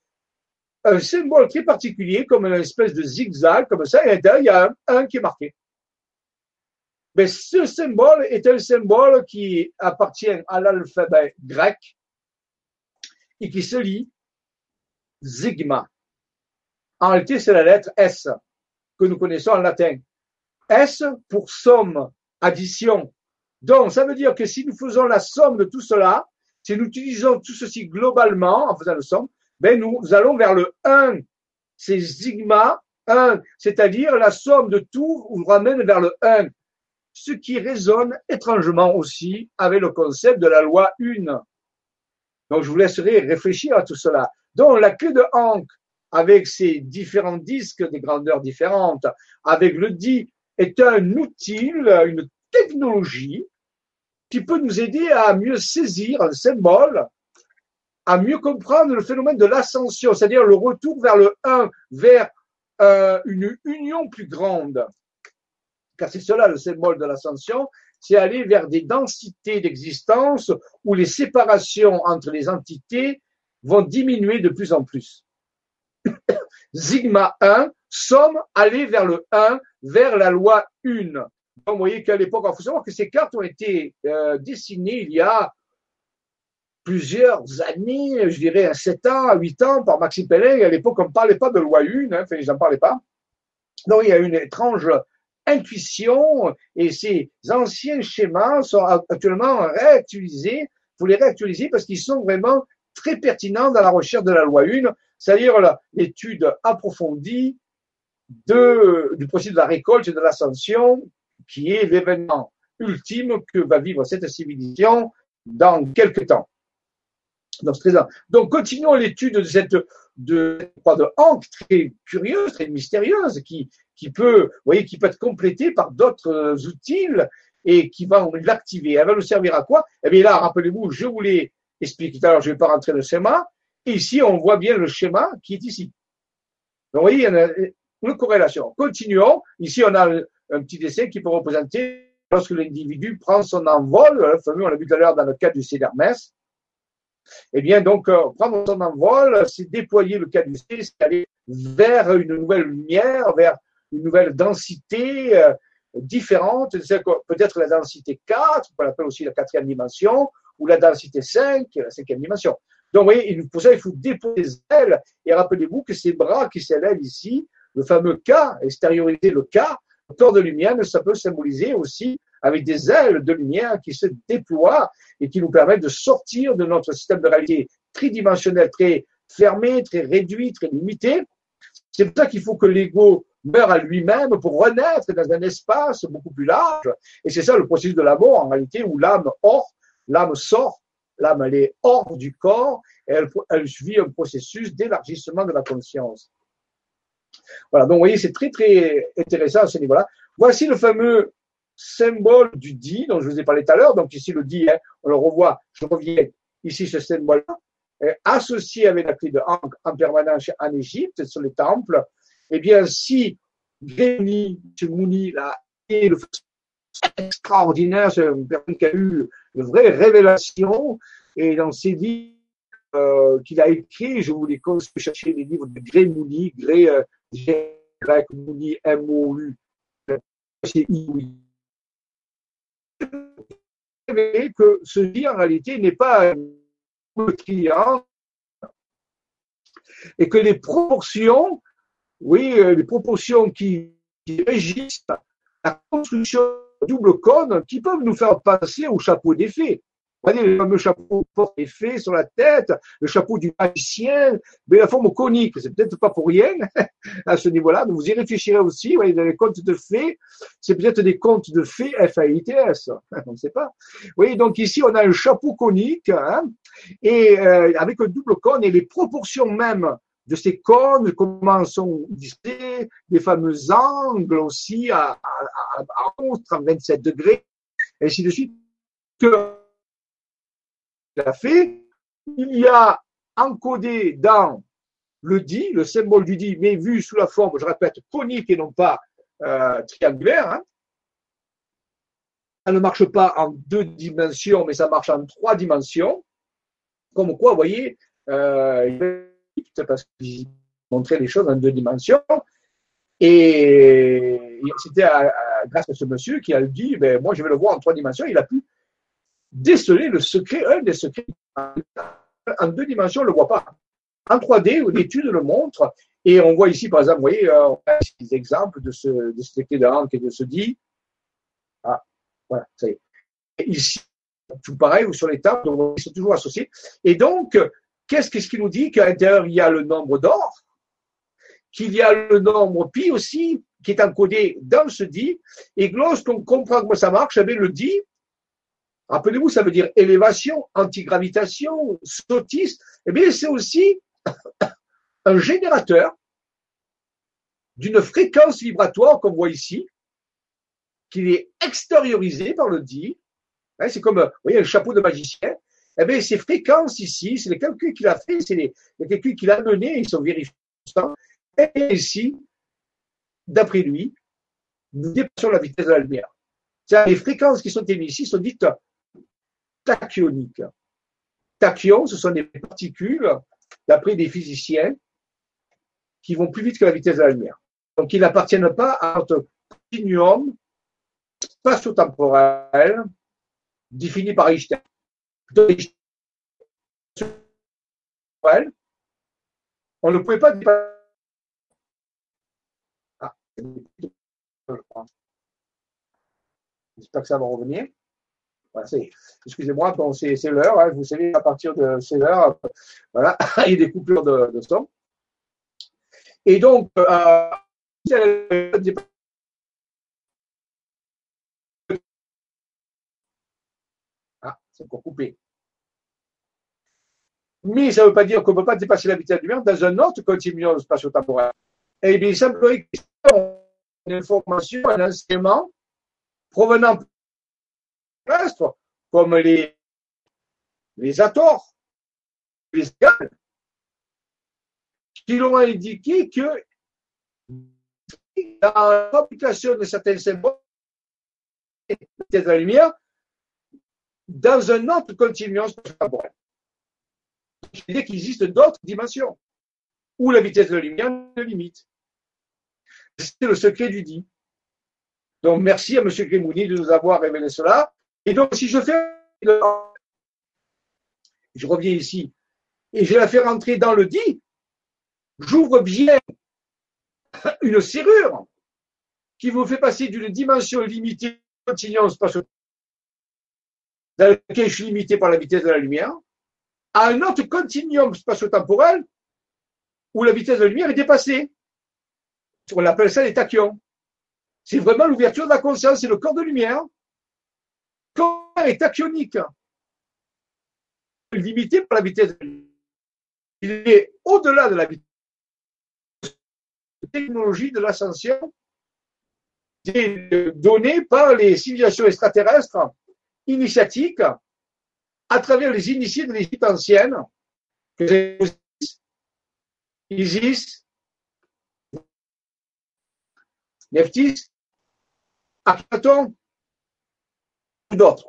A: un symbole très particulier, comme une espèce de zigzag, comme ça, et il y a un, un qui est marqué. Mais ce symbole est un symbole qui appartient à l'alphabet grec et qui se lit sigma. En réalité, c'est la lettre S que nous connaissons en latin. S pour somme, addition. Donc, ça veut dire que si nous faisons la somme de tout cela, si nous utilisons tout ceci globalement en faisant la somme, ben nous allons vers le 1. C'est sigma 1, c'est-à-dire la somme de tout nous ramène vers le 1. Ce qui résonne étrangement aussi avec le concept de la loi 1. Donc, je vous laisserai réfléchir à tout cela. Donc, la clé de Hank, avec ses différents disques des grandeurs différentes, avec le dit, est un outil, une technologie qui peut nous aider à mieux saisir un symbole à mieux comprendre le phénomène de l'ascension, c'est-à-dire le retour vers le 1, vers euh, une union plus grande. Car c'est cela le symbole de l'ascension, c'est aller vers des densités d'existence où les séparations entre les entités vont diminuer de plus en plus. Sigma 1, somme, aller vers le 1, vers la loi 1. Donc, vous voyez qu'à l'époque, il faut savoir que ces cartes ont été euh, dessinées il y a plusieurs années, je dirais à 7 ans, à 8 ans, par Maxime Pellin. À l'époque, on ne parlait pas de loi 1, hein, enfin, ils n'en parlaient pas. Donc, il y a une étrange intuition et ces anciens schémas sont actuellement réactualisés. Vous les réactualiser parce qu'ils sont vraiment très pertinents dans la recherche de la loi 1, c'est-à-dire l'étude approfondie de, du processus de la récolte et de l'ascension, qui est l'événement ultime que va vivre cette civilisation dans quelques temps. Donc, Donc, continuons l'étude de cette de, de très curieuse, très mystérieuse, qui, qui peut, voyez, qui peut être complétée par d'autres outils et qui va l'activer. Elle va nous servir à quoi? Eh bien là, rappelez-vous, je vous l'ai expliqué tout à l'heure, je ne vais pas rentrer dans le schéma. Ici, on voit bien le schéma qui est ici. Donc, vous voyez, il y a une, corrélation. Continuons. Ici, on a un, petit dessin qui peut représenter lorsque l'individu prend son envol, le fameux, on l'a vu tout à l'heure dans le cas du Cédermès, eh bien, donc, euh, prendre son envol, c'est déployer le caducé, c'est aller vers une nouvelle lumière, vers une nouvelle densité euh, différente, peut-être la densité 4, qu'on appelle aussi la quatrième dimension, ou la densité 5, la cinquième dimension. Donc, vous voyez, pour ça, il faut déployer les ailes, et rappelez-vous que ces bras qui s'élèvent ici, le fameux K, extérioriser le K, le corps de lumière, ça peut symboliser aussi avec des ailes de lumière qui se déploient et qui nous permettent de sortir de notre système de réalité tridimensionnel, très fermé, très réduit, très limité. C'est pour ça qu'il faut que l'ego meure à lui-même pour renaître dans un espace beaucoup plus large. Et c'est ça le processus de la mort, en réalité, où l'âme or, l'âme sort, l'âme elle est hors du corps, et elle, elle vit un processus d'élargissement de la conscience. Voilà, donc vous voyez, c'est très très intéressant à ce niveau-là. Voici le fameux symbole du dit dont je vous ai parlé tout à l'heure. Donc ici le dit, hein, on le revoit, je reviens ici ce symbole-là, associé avec la clé de Ankh en permanence en Égypte, sur les temples. Eh bien, si Grémy, Mouni, là, est le extraordinaire, c'est une personne qui a eu une vraie révélation, et dans ses livres euh, qu'il a écrit, je vous les conseille de chercher les livres de Gré Mouni, Gré, euh, grec Mouni, M-O-U, c'est I-O-U que ce dit en réalité n'est pas un triangle et que les proportions, oui, euh, les proportions qui, régissent la construction double cône qui peuvent nous faire passer au chapeau d'effet. Voyez le fameux chapeau porte-effet sur la tête, le chapeau du magicien, mais la forme conique, c'est peut-être pas pour rien à ce niveau-là. Vous y réfléchirez aussi. Vous voyez, dans les contes de fées, c'est peut-être des contes de fées F-A-I-T-S. On ne sait pas. Vous voyez, donc ici, on a un chapeau conique, hein, et euh, avec un double cône et les proportions même de ces cônes, comment sont disposés, les fameux angles aussi à, à, à, à 27 degrés, et ainsi de suite, que fait, il y a encodé dans le dit, le symbole du dit, mais vu sous la forme, je répète, conique et non pas euh, triangulaire. Hein. Ça ne marche pas en deux dimensions, mais ça marche en trois dimensions. Comme quoi, vous voyez, euh, parce qu'il montrait les choses en deux dimensions. Et c'était grâce à ce monsieur qui a dit, ben, moi je vais le voir en trois dimensions. Il a pu déceler le secret, un des secrets. En deux dimensions, on ne le voit pas. En 3D, l'étude le montre. Et on voit ici, par exemple, vous voyez, euh, on a des exemples de ce, de ce de Hank et de ce dit. Ah, voilà, ça y est. ici, tout pareil, ou sur les tables, ils sont toujours associés. Et donc, qu'est-ce qui nous dit qu'à l'intérieur, il y a le nombre d'or, qu'il y a le nombre pi aussi, qui est encodé dans ce dit, et lorsqu'on comprend comment ça marche, avec le dit, Rappelez-vous, ça veut dire élévation, antigravitation, sautiste. Eh bien, c'est aussi un générateur d'une fréquence vibratoire qu'on voit ici, qui est extériorisée par le dit. Hein, c'est comme, vous voyez, un chapeau de magicien. Eh bien, ces fréquences ici, c'est les calculs qu'il a fait, c'est les, calculs qu'il a menés, ils sont vérifiés. Et ici, d'après lui, nous dépassons la vitesse de la lumière. Les fréquences qui sont émises ici sont dites tachyoniques. Tachyons, ce sont des particules, d'après des physiciens, qui vont plus vite que la vitesse de la lumière. Donc, ils n'appartiennent pas à notre continuum spatio-temporel défini par Einstein. On ne pouvait pas dépasser. Ah, J'espère que ça va revenir. Excusez-moi, c'est l'heure, hein, vous savez, à partir de 16 heures, voilà, il y a des coupures de, son. Et donc, euh, ah, c'est encore coupé. Mais ça ne veut pas dire qu'on ne peut pas dépasser la vitesse du lumière dans un autre continuum spatio-temporel. Eh bien, il semblerait qu'il y une information, un enseignement provenant comme les, les Ators, les Galles, qui l'ont indiqué que dans l'application de certains symboles de la lumière, dans un autre continuum temporel. C'est-à-dire qu'il existe d'autres dimensions où la vitesse de la lumière ne limite. C'est le secret du dit. Donc, merci à M. Grimouni de nous avoir révélé cela. Et donc, si je fais, je reviens ici, et je la fais rentrer dans le dit, j'ouvre bien une serrure qui vous fait passer d'une dimension limitée spatiale dans laquelle je suis limité par la vitesse de la lumière, à un autre continuum spatio-temporel où la vitesse de la lumière est dépassée. On appelle ça les tachyons. C'est vraiment l'ouverture de la conscience, c'est le corps de lumière est tachyonique. limité par la vitesse. Il est au-delà de la vitesse. La technologie de l'ascension donnée par les civilisations extraterrestres initiatiques à travers les initiés de l'Égypte ancienne, Isis, Nephthys, Akhenaton, d'autres.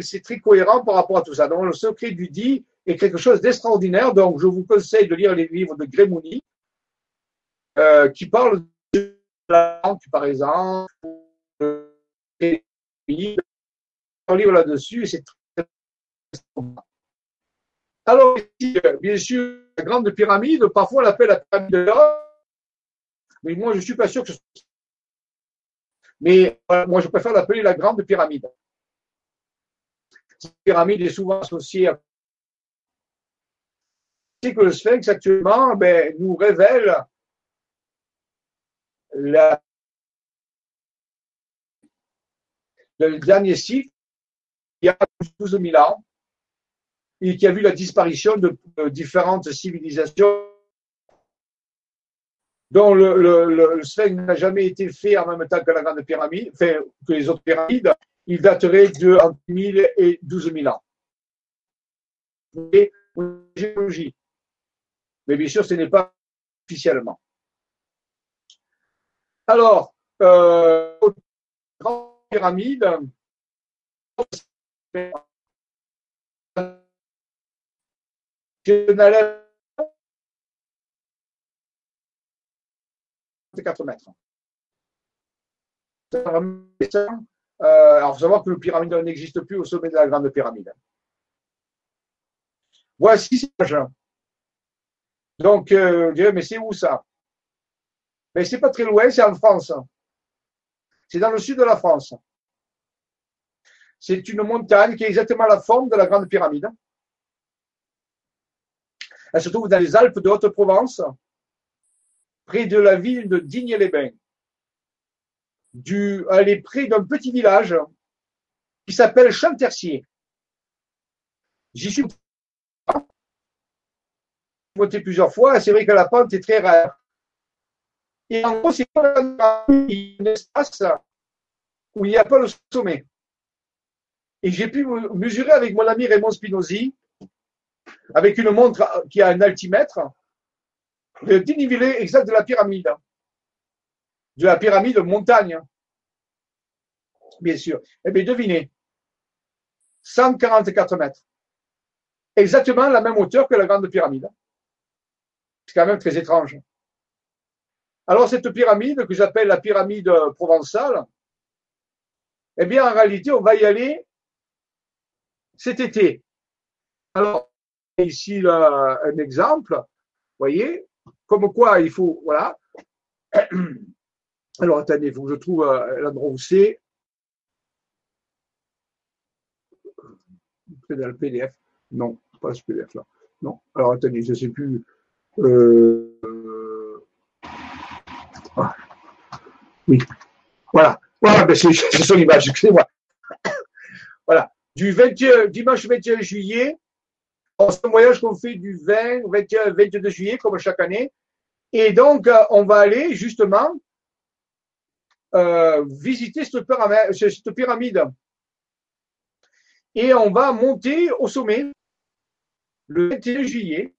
A: C'est très cohérent par rapport à tout ça. Donc, le secret du dit est quelque chose d'extraordinaire. Donc, je vous conseille de lire les livres de Grémouni, euh, qui parlent de la langue, par exemple, un livre là-dessus, et c'est très alors, bien sûr, la grande pyramide, parfois on l'appelle la pyramide de l'or, mais moi je ne suis pas sûr que ce soit. Mais moi je préfère l'appeler la grande pyramide. Cette pyramide est souvent associée à. C'est que le sphinx actuellement ben, nous révèle le dernier cycle, il y a 12 000 ans, et qui a vu la disparition de, différentes civilisations dont le, le, n'a jamais été fait en même temps que la grande pyramide, que les autres pyramides, il daterait de entre 1000 et 12 000 ans. Géologie. Mais bien sûr, ce n'est pas officiellement. Alors, euh, grande pyramide, 4 mètres. Euh, alors, faut savoir que le pyramide n'existe plus au sommet de la grande pyramide. Voici ces. Donc, euh, je mais c'est où ça? Mais c'est pas très loin, c'est en France. C'est dans le sud de la France. C'est une montagne qui a exactement la forme de la grande pyramide. Elle se trouve dans les Alpes de Haute-Provence, près de la ville de Digne-les-Bains. elle est près d'un petit village qui s'appelle Chantercier. J'y suis monté plusieurs fois, c'est vrai que la pente est très rare. Et en gros, c'est un espace où il n'y a pas le sommet. Et j'ai pu mesurer avec mon ami Raymond Spinozzi avec une montre qui a un altimètre, le dénivelé exact de la pyramide. De la pyramide montagne. Bien sûr. Eh bien, devinez. 144 mètres. Exactement la même hauteur que la grande pyramide. C'est quand même très étrange. Alors, cette pyramide que j'appelle la pyramide provençale, eh bien, en réalité, on va y aller cet été. Alors, ici là, un exemple, voyez, comme quoi il faut, voilà. Alors attendez, il faut que je trouve euh, l'endroit où c'est. dans le PDF. Non, pas ce PDF là. Non. Alors attendez, je ne sais plus. Euh... Ah. Oui. Voilà. Voilà, ben c'est son image, excusez-moi. voilà. Du 20, dimanche 21 juillet c'est un voyage qu'on fait du 20 au 21, 22 juillet, comme chaque année. Et donc, euh, on va aller justement euh, visiter cette pyramide, cette pyramide. Et on va monter au sommet le 21 juillet.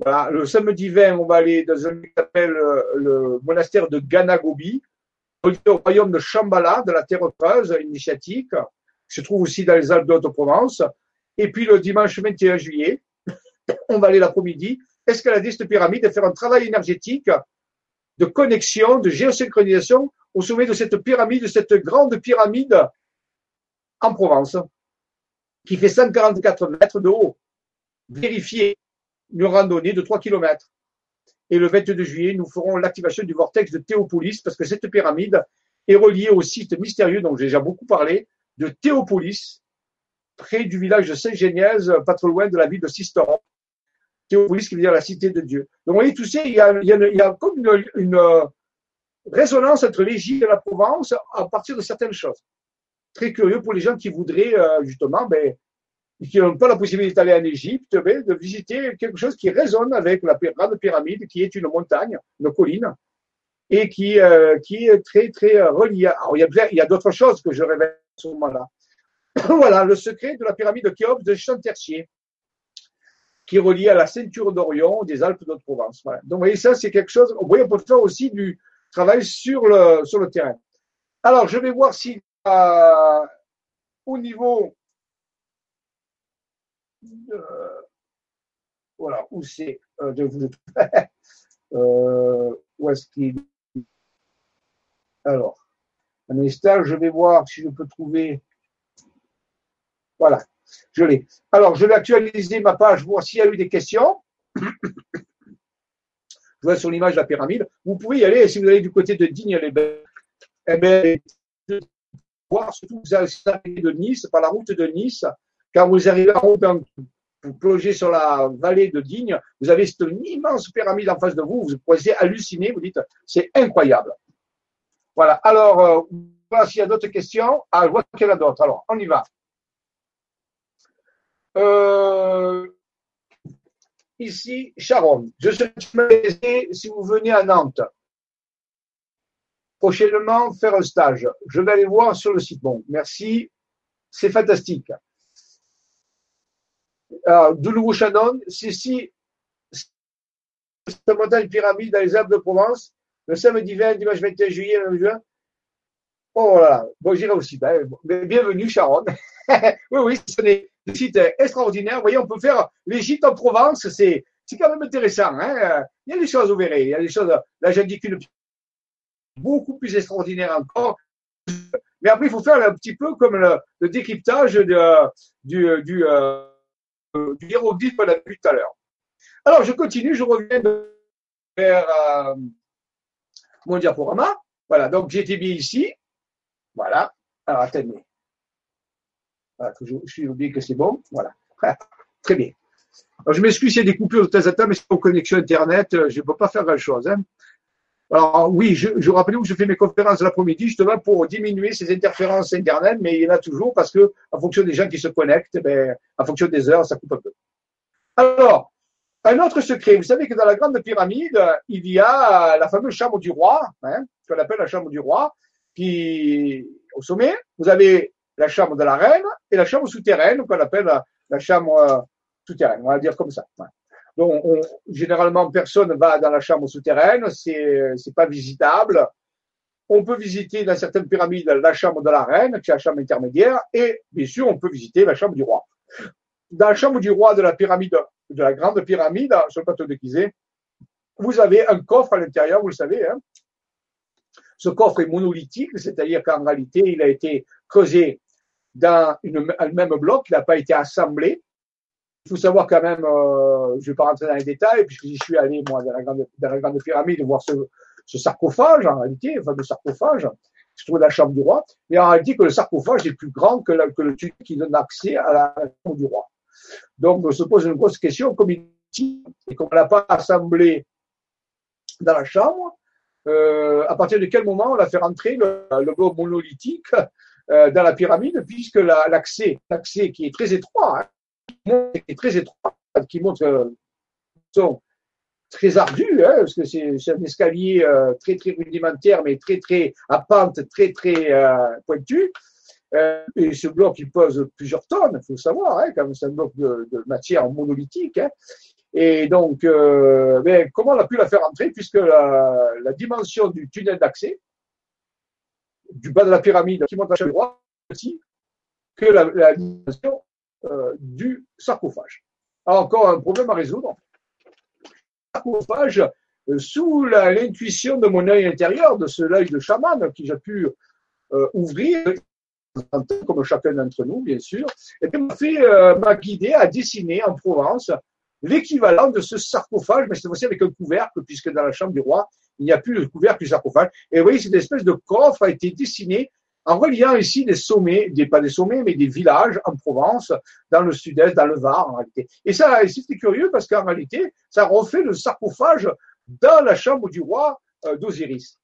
A: Voilà, le samedi 20, on va aller dans un lieu qui s'appelle euh, le monastère de Ganagobi, au royaume de Shambhala, de la Terre creuse initiatique, qui se trouve aussi dans les Alpes de Haute-Provence. Et puis le dimanche 21 juillet, on va aller l'après-midi escalader cette pyramide et faire un travail énergétique de connexion, de géosynchronisation au sommet de cette pyramide, de cette grande pyramide en Provence, qui fait 144 mètres de haut. Vérifier une randonnée de 3 km. Et le 22 juillet, nous ferons l'activation du vortex de Théopolis, parce que cette pyramide est reliée au site mystérieux dont j'ai déjà beaucoup parlé, de Théopolis, près du village de Saint-Génièse, pas trop loin de la ville de Sisteron. Théopolis qui veut dire la cité de Dieu. Donc, vous voyez, il y a, il y a, comme une, une, résonance entre l'Égypte et la Provence à partir de certaines choses. très curieux pour les gens qui voudraient justement, ben, qui n'ont pas la possibilité d'aller en Égypte, ben, de visiter quelque chose qui résonne avec la grande pyramide, qui est une montagne, une colline, et qui, qui est très, très reliée. Alors, il y a, il y a d'autres choses que je révèle à ce moment-là. voilà, le secret de la pyramide de Khéops de Chantercier qui est relié à la ceinture d'Orion des Alpes de Provence. Voilà. Donc, vous voyez, ça, c'est quelque chose. Vous voyez, on peut faire aussi du travail sur le, sur le terrain. Alors, je vais voir si euh, au niveau. voilà, où c'est. Euh, de vous. euh, où est-ce qu'il. Alors, un instant, je vais voir si je peux trouver. Voilà. Je l'ai. Alors, je vais actualiser ma page, voir s'il y a eu des questions. Je vois sur l'image la pyramide. Vous pouvez y aller, si vous allez du côté de Digne-les-Bains, eh bien, voir, surtout vous arrivez de Nice, par la route de Nice, quand vous arrivez en haut, vous plongez sur la vallée de Digne, vous avez cette immense pyramide en face de vous, vous pouvez halluciner, vous dites, c'est incroyable. Voilà. Alors, euh, voilà s'il y a d'autres questions. Ah, je vois qu'il y en a d'autres. Alors, on y va. Euh, ici, Sharon. Je serai si vous venez à Nantes. Prochainement, faire un stage. Je vais aller voir sur le site. Bon, merci. C'est fantastique. Alors, de nouveau, Shannon, c'est si montagne pyramide dans les Alpes de Provence, le samedi 20, dimanche 21 juillet, 9 juin. Oh là là, bon, j'irai aussi. Ben, bienvenue, Sharon. oui, oui, ce n'est site extraordinaire. Vous voyez, on peut faire l'Égypte en Provence, c'est, quand même intéressant. Hein il y a des choses, vous verrez. Il y a des choses, là, j'indique une beaucoup plus extraordinaire encore. Mais après, il faut faire un petit peu comme le, décryptage de, du, du, euh, du hiéroglyphe qu'on a vu tout à l'heure. Alors, je continue, je reviens vers euh, mon diaporama. Voilà, donc j'étais bien ici. Voilà. Alors, attendez. Je, suis oublié que c'est bon. Voilà. Très bien. Alors, je m'excuse s'il y a des coupures de temps en temps, mais c'est pour connexion Internet, euh, je ne peux pas faire grand-chose. Hein. Alors, oui, je, je rappelle que je fais mes conférences l'après-midi justement pour diminuer ces interférences Internet, mais il y en a toujours parce que, en fonction des gens qui se connectent, ben, en fonction des heures, ça coupe un peu. Alors, un autre secret, vous savez que dans la grande pyramide, il y a la fameuse chambre du roi, hein, qu'on appelle la chambre du roi, qui, au sommet, vous avez la chambre de la reine et la chambre souterraine qu'on appelle la, chambre euh, souterraine, on va dire comme ça. Donc, généralement, personne va dans la chambre souterraine, c'est c'est pas visitable. On peut visiter dans certaines pyramides la chambre de la reine, qui est la chambre intermédiaire, et bien sûr, on peut visiter la chambre du roi. Dans la chambre du roi de la pyramide, de la grande pyramide, sur le plateau de Gizeh, vous avez un coffre à l'intérieur, vous le savez. Hein. Ce coffre est monolithique, c'est-à-dire qu'en réalité, il a été creusé dans une, un même bloc, il n'a pas été assemblé. Il faut savoir quand même, euh, je ne vais pas rentrer dans les détails, puisque j'y suis allé, moi, dans la grande, pyramide, voir ce, sarcophage, en réalité, enfin, le sarcophage, se trouve dans la chambre du roi, mais en réalité, que le sarcophage est plus grand que, le tube qui donne accès à la chambre du roi. Donc, on se pose une grosse question, comme il dit, et qu'on ne l'a pas assemblé dans la chambre, euh, à partir de quel moment on a fait rentrer le, le bloc monolithique euh, dans la pyramide, puisque l'accès, l'accès qui est très étroit, hein, est très étroit, qui montre euh, très ardu, hein, parce que c'est un escalier très très rudimentaire, mais très très à pente très très. Euh, et ce bloc, il pose plusieurs tonnes, il faut savoir, hein, quand c'est un bloc de, de matière monolithique. Hein. Et donc, euh, ben, comment on a pu la faire entrer, puisque la, dimension du tunnel d'accès, du bas de la pyramide qui monte à chaque droit aussi que la, dimension euh, du sarcophage. encore un problème à résoudre. Sarcophage, euh, sous l'intuition de mon œil intérieur, de ce œil de chaman qui j'ai pu ouvrir, comme chacun d'entre nous, bien sûr, et puis m'a fait m'a guidé à dessiner en Provence l'équivalent de ce sarcophage, mais cette fois-ci avec un couvercle, puisque dans la chambre du roi, il n'y a plus de couvercle du sarcophage. Et vous voyez, cette espèce de coffre a été dessiné en reliant ici des sommets, des, pas des sommets, mais des villages en Provence, dans le sud-est, dans le Var, en réalité. Et ça, c'était curieux parce qu'en réalité, ça refait le sarcophage dans la chambre du roi euh, d'Osiris.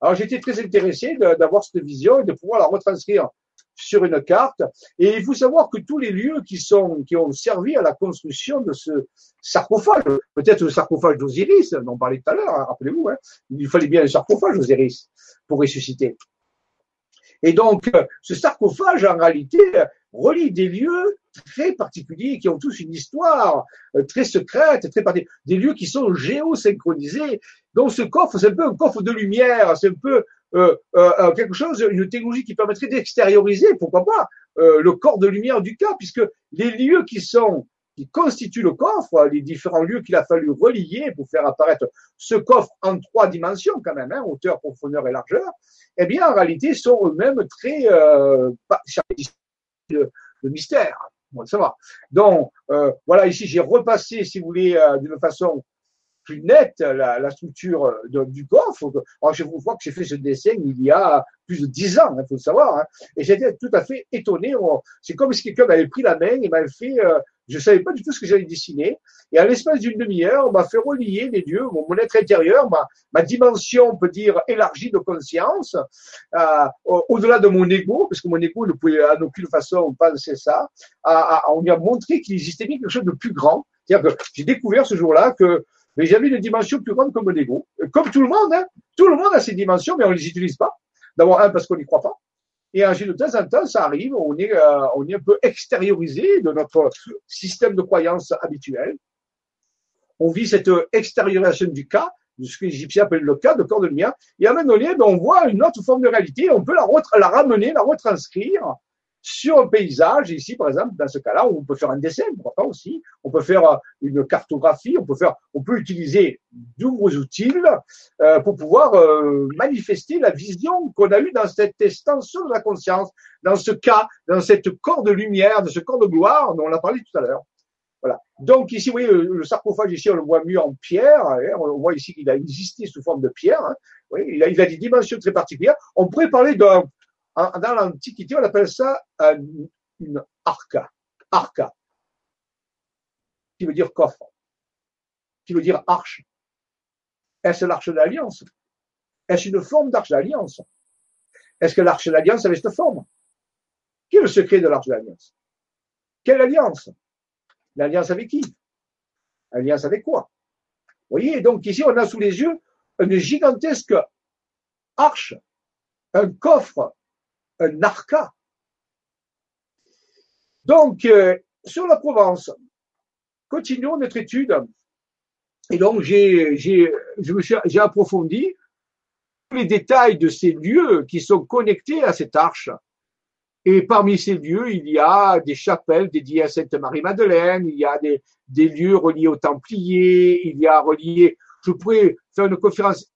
A: Alors, j'étais très intéressé d'avoir cette vision et de pouvoir la retranscrire sur une carte. Et il faut savoir que tous les lieux qui sont, qui ont servi à la construction de ce sarcophage, peut-être le sarcophage d'Osiris, on en parlait tout à l'heure, hein, rappelez-vous, hein, il fallait bien un sarcophage d'Osiris pour ressusciter. Et donc, ce sarcophage, en réalité, relie des lieux très particuliers qui ont tous une histoire euh, très secrète, très particulière, des lieux qui sont géosynchronisés. Donc, ce coffre, c'est un peu un coffre de lumière, c'est un peu euh, euh, euh, quelque chose, une technologie qui permettrait d'extérioriser, pourquoi pas, euh, le corps de lumière du cas, puisque les lieux qui sont qui constituent le coffre, les différents lieux qu'il a fallu relier pour faire apparaître ce coffre en trois dimensions quand même, hein, hauteur, profondeur et largeur, eh bien en réalité sont eux-mêmes très euh, de, de mystère. Bon, ça va. Donc euh, voilà, ici j'ai repassé, si vous voulez, d'une façon plus nette la, structure du coffre. Alors, je vous vois que j'ai fait ce dessin il y a plus de dix ans, il hein, faut le savoir. Hein, et j'étais tout à fait étonné. C'est comme si quelqu'un m'avait pris la main et m'avait fait. Euh, je savais pas du tout ce que j'allais dessiner. Et à l'espace d'une demi-heure, on m'a fait relier les lieux, mon, être intérieur, ma, ma, dimension, on peut dire, élargie de conscience, euh, au-delà de mon ego, parce que mon ego ne pouvait en aucune façon penser ça. on lui a montré qu'il existait bien quelque chose de plus grand. C'est-à-dire que j'ai découvert ce jour-là que mais j'avais une dimension plus grande comme l'ego. Comme tout le monde, hein. Tout le monde a ses dimensions, mais on ne les utilise pas. D'abord, un, parce qu'on n'y croit pas. Et ensuite, de temps en temps, ça arrive, on est, euh, on est un peu extériorisé de notre système de croyance habituel. On vit cette extériorisation du cas, de ce que les Égyptiens appellent le cas de corps de lumière. Et à un moment donné, ben, on voit une autre forme de réalité, on peut la ramener, la retranscrire sur un paysage, ici par exemple, dans ce cas-là, on peut faire un dessin, pourquoi pas aussi, on peut faire euh, une cartographie, on peut faire, on peut utiliser nombreux outils euh, pour pouvoir euh, manifester la vision qu'on a eue dans cette extension de la conscience, dans ce cas, dans cette corps de lumière, de ce corps de gloire dont on a parlé tout à l'heure. Voilà. Donc ici, vous voyez, le, sarcophage ici, on le voit mieux en pierre. Hein, on voit ici qu'il a existé sous forme de pierre. Hein. Oui, il, a, il a des dimensions très particulières. On pourrait parler d'un dans l'Antiquité, on appelle ça une arca. Arca. Qui veut dire coffre. Qui veut dire arche. Est-ce l'arche de l'Alliance? Est-ce une forme d'arche d'alliance Est-ce que l'arche de l'Alliance avait cette forme? Quel est le secret de l'arche de l'Alliance? Quelle alliance? L'alliance avec qui? L'alliance avec quoi? Vous voyez, donc ici, on a sous les yeux une gigantesque arche, un coffre un arca. Donc, euh, sur la Provence, continuons notre étude. Et donc, j'ai, j'ai, j'ai approfondi les détails de ces lieux qui sont connectés à cette arche. Et parmi ces lieux, il y a des chapelles dédiées à Sainte Marie-Madeleine, il y a des, des lieux reliés aux Templiers, il y a reliés, je pourrais faire une conférence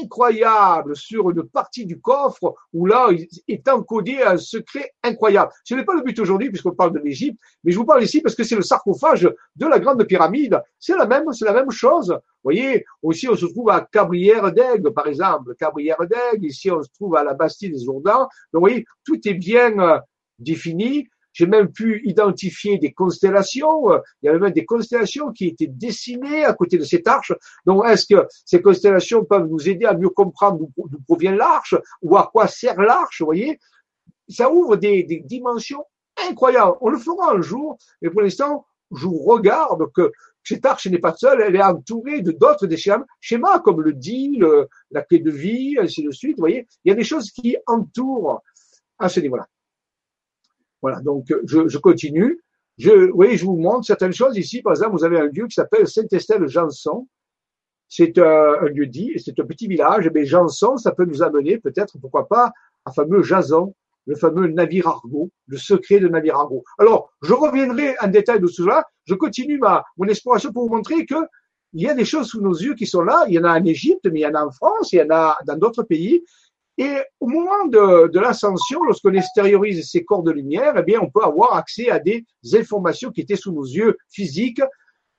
A: incroyable sur une partie du coffre où là est encodé un secret incroyable. Ce n'est pas le but aujourd'hui puisqu'on parle de l'Égypte, mais je vous parle ici parce que c'est le sarcophage de la grande pyramide. C'est la même, c'est la même chose. Vous voyez, aussi on se trouve à Cabrières d'Aigle, par exemple. Cabrières d'Aigle, ici on se trouve à la Bastille des Jourdains. Donc vous voyez, tout est bien euh, défini. J'ai même pu identifier des constellations. Il y avait même des constellations qui étaient dessinées à côté de cette arche. Donc, est-ce que ces constellations peuvent nous aider à mieux comprendre d'où provient l'arche ou à quoi sert l'arche Vous voyez, ça ouvre des, des, dimensions incroyables. On le fera un jour, mais pour l'instant, je vous regarde que cette arche n'est pas seule, elle est entourée de d'autres schémas, comme le dit, la clé de vie, ainsi de suite. Vous voyez, il y a des choses qui entourent à ce niveau-là. Voilà, donc je, je continue. Je, oui, je vous montre certaines choses ici. Par exemple, vous avez un lieu qui s'appelle Saint-Estelle-Janson. C'est un, un, lieu dit, c'est un petit village. Mais Janson, ça peut nous amener peut-être, pourquoi pas, à fameux Jason, le fameux navire argot, le secret de navire argot. Alors, je reviendrai en détail de cela. Je continue ma mon exploration pour vous montrer que il y a des choses sous nos yeux qui sont là. Il y en a en Égypte, mais il y en a en France, il y en a dans d'autres pays. Et au moment de, l'ascension, lorsqu'on extériorise ces corps de lumière, eh bien, on peut avoir accès à des informations qui étaient sous nos yeux physiques,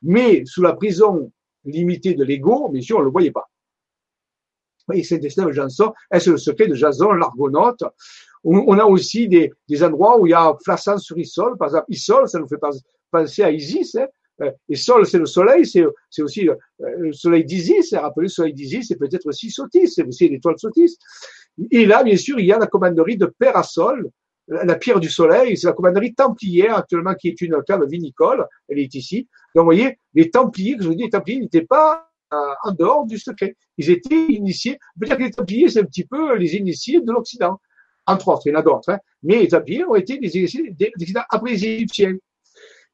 A: mais sous la prison limitée de l'ego, bien sûr, on ne le voyait pas. Oui, c'est le secret de Jason, l'argonaute? On a aussi des, endroits où il y a flassant sur Isol, par exemple, Isol, ça nous fait penser à Isis, hein. Euh, et Sol, c'est le soleil, c'est aussi euh, le soleil d'Isis, rappelez le soleil d'Isis, c'est peut-être aussi Sotis, c'est aussi l'étoile Sotis. Et là, bien sûr, il y a la commanderie de Père à Sol, la pierre du soleil, c'est la commanderie templière actuellement qui est une cave vinicole, elle est ici. Donc vous voyez, les templiers, je vous dis, les templiers n'étaient pas euh, en dehors du secret. Ils étaient initiés. On peut dire que les templiers, c'est un petit peu les initiés de l'Occident. Entre autres, il y en a d'autres. Hein. Mais les templiers ont été les initiés Occident après les Égyptiens.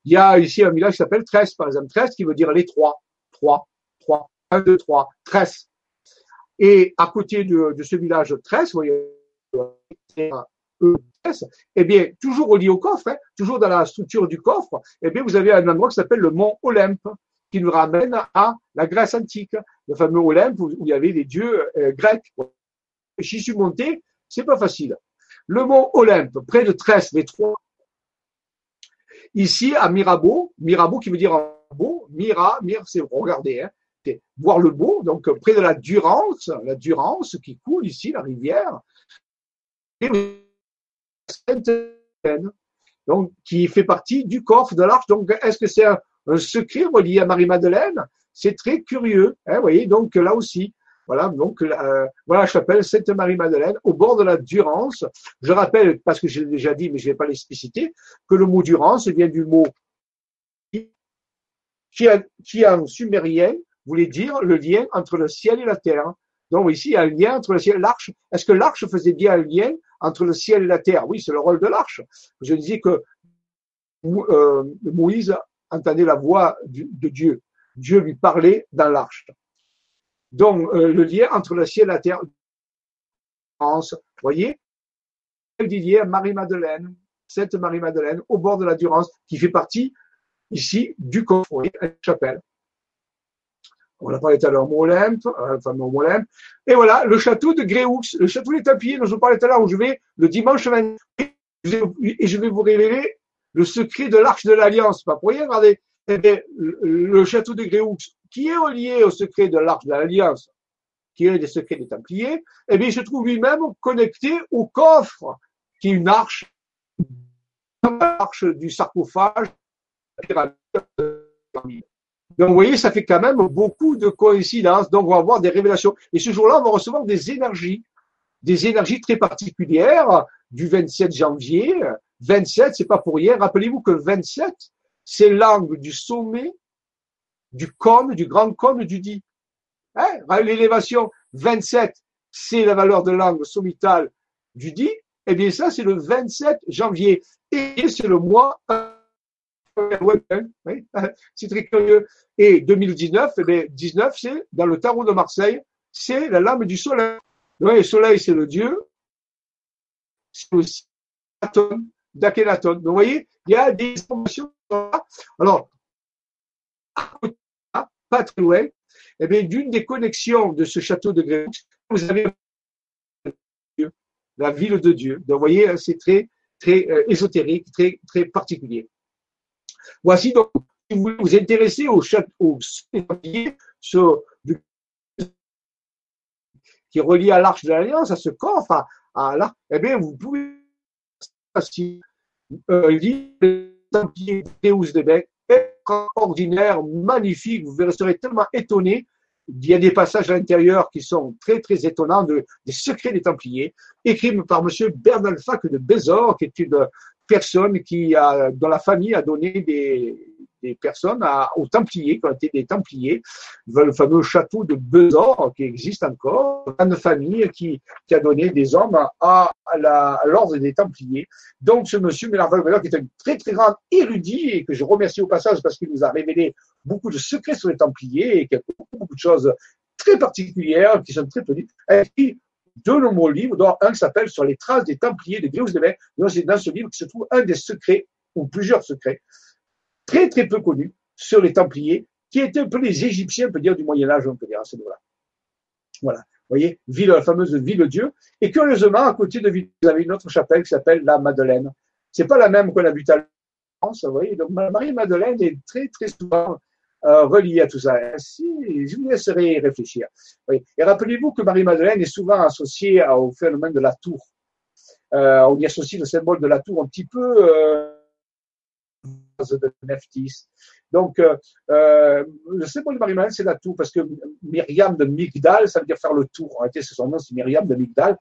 A: Il y a ici un village qui s'appelle Tresse, par exemple. Tresse qui veut dire les trois. Trois. Trois. Un, deux, trois. Tresse. Et à côté de, de ce village de Tresse, vous voyez, eh bien, toujours relié au coffre, hein, toujours dans la structure du coffre, eh bien, vous avez un endroit qui s'appelle le mont Olympe, qui nous ramène à la Grèce antique, le fameux Olympe où, il y avait les dieux euh, grecs. J'y suis monté, c'est pas facile. Le mont Olympe, près de Tresse, les trois. Ici, à Mirabeau, Mirabeau qui veut dire beau, Mira, Mir, c'est regarder, hein, voir le beau, donc près de la Durance, la Durance qui coule ici, la rivière. Donc, qui fait partie du coffre de l'arche. Donc, est-ce que c'est un, secret relié à Marie-Madeleine? C'est très curieux. Hein, vous voyez, donc là aussi, voilà, donc euh, voilà la chapelle Sainte-Marie-Madeleine, au bord de la Durance. Je rappelle, parce que je l'ai déjà dit, mais je ne vais pas l'expliciter, que le mot Durance vient du mot qui, qui en sumérien voulait dire le lien entre le ciel et la terre. Donc ici, il y a un lien entre le ciel et l'arche. Est-ce que l'arche faisait bien un lien entre le ciel et la terre? Oui, c'est le rôle de l'arche. Je disais que euh, Moïse entendait la voix de Dieu. Dieu lui parlait dans l'arche. Donc, euh, le lien entre le ciel et la terre. Vous voyez? Didier, Marie-Madeleine, cette Marie-Madeleine, au bord de la Durance, qui fait partie ici du coffre, la chapelle. On a parlé tout à l'heure, Olympe, euh, fameux Olympe. Et voilà, le château de Gréoux, le château des Tapiers dont je parlais tout à l'heure, où je vais le dimanche 20, et je vais vous révéler le secret de l'arche de l'Alliance. Pas pour rien, regardez. Eh bien, le château de Gréoux, qui est relié au secret de l'arche de l'Alliance, qui est des secrets des Templiers, eh bien, il se trouve lui-même connecté au coffre, qui est une arche, l'arche du sarcophage, la. Donc, vous voyez, ça fait quand même beaucoup de coïncidences. Donc, on va avoir des révélations. Et ce jour-là, on va recevoir des énergies, des énergies très particulières du 27 janvier. 27, c'est pas pour rien. Rappelez-vous que 27, c'est l'angle du sommet du cône, du grand cône du dit. Hein? L'élévation 27, c'est la valeur de l'angle sommital du dit. Eh bien, ça, c'est le 27 janvier. Et c'est le mois c'est très curieux. Et 2019, eh bien, 19, c'est dans le tarot de Marseille, c'est la lame du soleil. le soleil, c'est le dieu. C'est aussi d'Akhenaton. Donc, vous voyez, il y a des informations. Alors, pas très loin, eh bien, d'une des connexions de ce château de Grenoble, vous avez la ville de Dieu. Donc, vous voyez, c'est très, très euh, ésotérique, très, très particulier. Voici donc, si vous vous intéressez au château ce, qui est relié à l'arche de l'Alliance, à ce coffre, eh bien, vous pouvez euh, lire Templier Deus de Bec, extraordinaire, magnifique, vous serez tellement étonné. Il y a des passages à l'intérieur qui sont très, très étonnants de, des secrets des Templiers, écrits par monsieur Bernalfac de Bézor, qui est une personne qui a, dans la famille a donné des, des personnes aux Templiers, qui ont été des Templiers, le fameux château de Besor qui existe encore, une famille qui, qui a donné des hommes à, à l'ordre des Templiers. Donc ce monsieur Mélard qui est un très très grand érudit et que je remercie au passage parce qu'il nous a révélé beaucoup de secrets sur les Templiers et qu'il y a beaucoup, de choses très particulières qui sont très connues, qui deux nombreux livres, dont un qui s'appelle Sur les traces des Templiers de Gréoux de C'est dans ce livre que se trouve un des secrets, ou plusieurs secrets, très très peu connus, sur les Templiers, qui étaient un peu les Égyptiens, on peut dire, du Moyen-Âge, on peut dire, à ce niveau-là. Voilà. Vous voyez, ville, la fameuse ville-dieu. Et curieusement, à côté de ville, vous avez une autre chapelle qui s'appelle la Madeleine. C'est pas la même qu'on a vue à France, vous voyez. Donc, Marie-Madeleine est très, très souvent euh, relié à tout ça. Je vous laisserai réfléchir. Et rappelez-vous que Marie-Madeleine est souvent associée au phénomène de la tour. Euh, on y associe le symbole de la tour un petit peu euh, de Nephthys. Donc, le symbole de Marie-Madeleine, c'est la tour, parce que Myriam de Migdal, ça veut dire faire le tour. En réalité, c'est son nom, c'est Myriam de Migdal,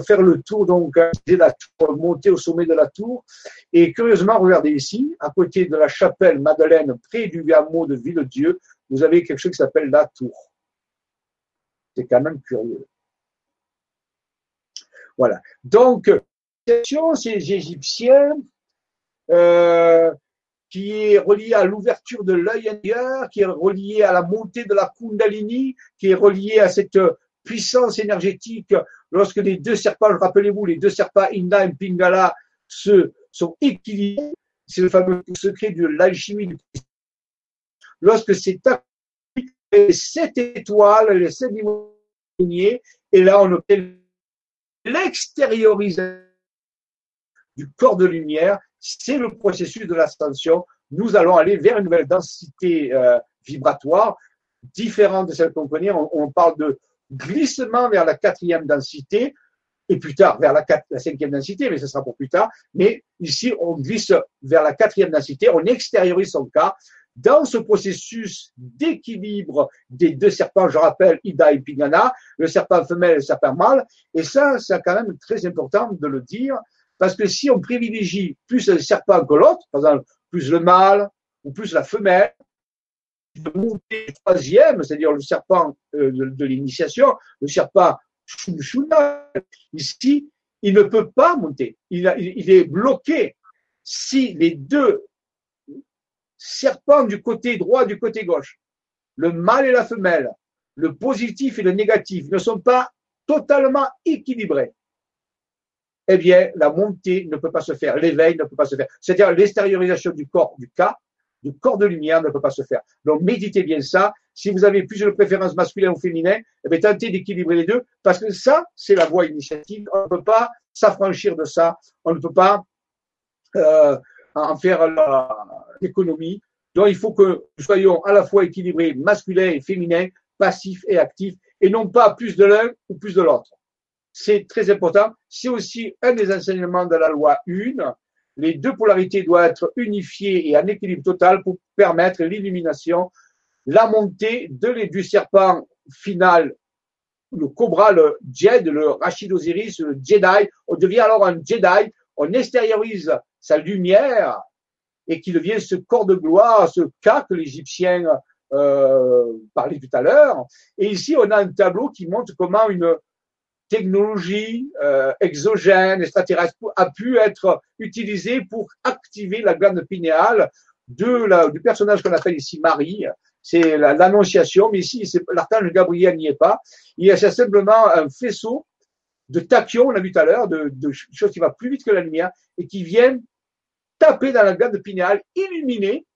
A: faire le tour, donc, la tour, monter au sommet de la tour. Et curieusement, regardez ici, à côté de la chapelle Madeleine, près du hameau de Ville-Dieu, vous avez quelque chose qui s'appelle la tour. C'est quand même curieux. Voilà. Donc, ces Égyptiens, euh, qui est relié à l'ouverture de l'œil intérieur, qui est relié à la montée de la Kundalini, qui est relié à cette puissance énergétique lorsque les deux serpents, rappelez-vous, les deux serpents Inda et Pingala se, sont équilibrés. C'est le fameux secret de l'alchimie Lorsque c'est les sept étoiles, les sept niveaux et là on obtient l'extériorisation du corps de lumière, c'est le processus de l'ascension. Nous allons aller vers une nouvelle densité euh, vibratoire différente de celle qu'on connaît. On, parle de glissement vers la quatrième densité et plus tard vers la, cinquième densité, mais ce sera pour plus tard. Mais ici, on glisse vers la quatrième densité, on extériorise son cas. Dans ce processus d'équilibre des deux serpents, je rappelle Ida et Pingana, le serpent femelle et le serpent mâle, et ça, c'est quand même très important de le dire, parce que si on privilégie plus le serpent que l'autre, par exemple, plus le mâle ou plus la femelle, de monter troisième, c'est-à-dire le serpent euh, de, l'initiation, le serpent Shunshuna, ici, il ne peut pas monter. Il, il, est bloqué. Si les deux serpents du côté droit, du côté gauche, le mâle et la femelle, le positif et le négatif ne sont pas totalement équilibrés, eh bien, la montée ne peut pas se faire, l'éveil ne peut pas se faire. C'est-à-dire l'extériorisation du corps, du cas, du corps de lumière ne peut pas se faire. Donc, méditez bien ça. Si vous avez plus de préférence masculine ou féminin, eh bien, tentez d'équilibrer les deux, parce que ça, c'est la voie initiative. On ne peut pas s'affranchir de ça. On ne peut pas euh, en faire l'économie. Donc, il faut que nous soyons à la fois équilibrés, masculin et féminin, passifs et actifs, et non pas plus de l'un ou plus de l'autre c'est très important. C'est aussi un des enseignements de la loi 1. Les deux polarités doivent être unifiées et en équilibre total pour permettre l'illumination, la montée de du serpent final, le cobra, le Jed, le Rachid Osiris, le Jedi. On devient alors un Jedi. On extériorise sa lumière et qui devient ce corps de gloire, ce cas que l'Égyptien euh, parlait tout à l'heure. Et ici, on a un tableau qui montre comment une, technologie euh, exogène, extraterrestre, a pu être utilisée pour activer la glande pinéale de la, du personnage qu'on appelle ici Marie. C'est l'annonciation, mais ici, l'archange Gabriel n'y est pas. Il y a simplement un faisceau de tachyons, on l'a vu tout à l'heure, de, de choses qui va plus vite que la lumière et qui viennent taper dans la glande pinéale, illuminer,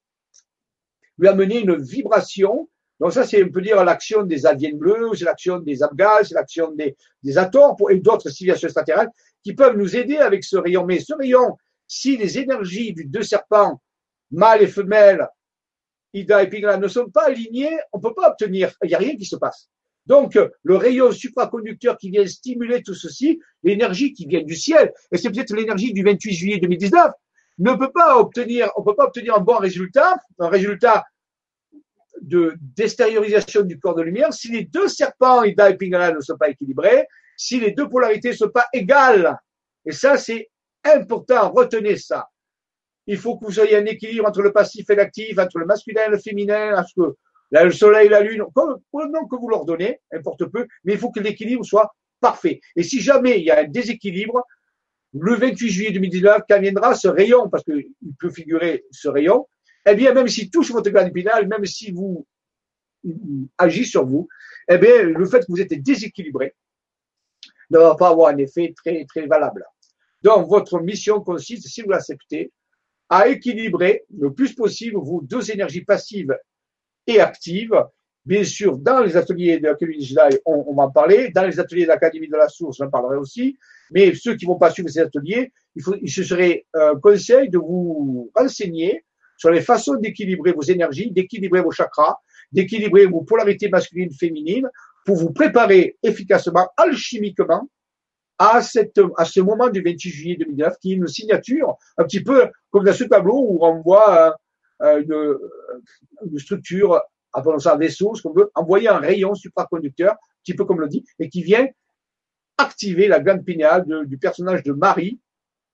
A: lui amener une vibration donc ça, c'est, on peut dire, l'action des aliens bleus, c'est l'action des abgas, c'est l'action des, des atomes et d'autres civilisations extraterrestres qui peuvent nous aider avec ce rayon. Mais ce rayon, si les énergies du deux serpents, mâle et femelle, Ida et Pingala, ne sont pas alignées, on ne peut pas obtenir, il n'y a rien qui se passe. Donc, le rayon supraconducteur qui vient stimuler tout ceci, l'énergie qui vient du ciel, et c'est peut-être l'énergie du 28 juillet 2019, ne peut pas obtenir, on peut pas obtenir un bon résultat, un résultat de d'extériorisation du corps de lumière, si les deux serpents, Ida et Pingala, ne sont pas équilibrés, si les deux polarités ne sont pas égales, et ça c'est important, retenez ça. Il faut que vous ayez un équilibre entre le passif et l'actif, entre le masculin et le féminin, entre le soleil et la lune, comme le nom que vous leur donnez, importe peu, mais il faut que l'équilibre soit parfait. Et si jamais il y a un déséquilibre, le 28 juillet 2019, quand viendra ce rayon, parce qu'il peut figurer ce rayon, eh bien, même s'il touche votre glande épinale, même si vous agit sur vous, eh bien, le fait que vous êtes déséquilibré ne va pas avoir un effet très, très valable. Donc, votre mission consiste, si vous l'acceptez, à équilibrer le plus possible vos deux énergies passives et actives. Bien sûr, dans les ateliers de l'Académie de on, on va en parler. Dans les ateliers de l'Académie de la Source, j'en parlerai aussi. Mais ceux qui vont pas suivre ces ateliers, il se serait un conseil de vous renseigner sur les façons d'équilibrer vos énergies, d'équilibrer vos chakras, d'équilibrer vos polarités masculines, féminines, pour vous préparer efficacement, alchimiquement, à, ce moment du 28 juillet 2009, qui est une signature, un petit peu comme dans ce tableau où on voit euh, une, une, structure, appelons ça un vaisseau, ce qu'on veut, envoyer un rayon supraconducteur, un petit peu comme le dit, et qui vient activer la glande pinéale du personnage de Marie.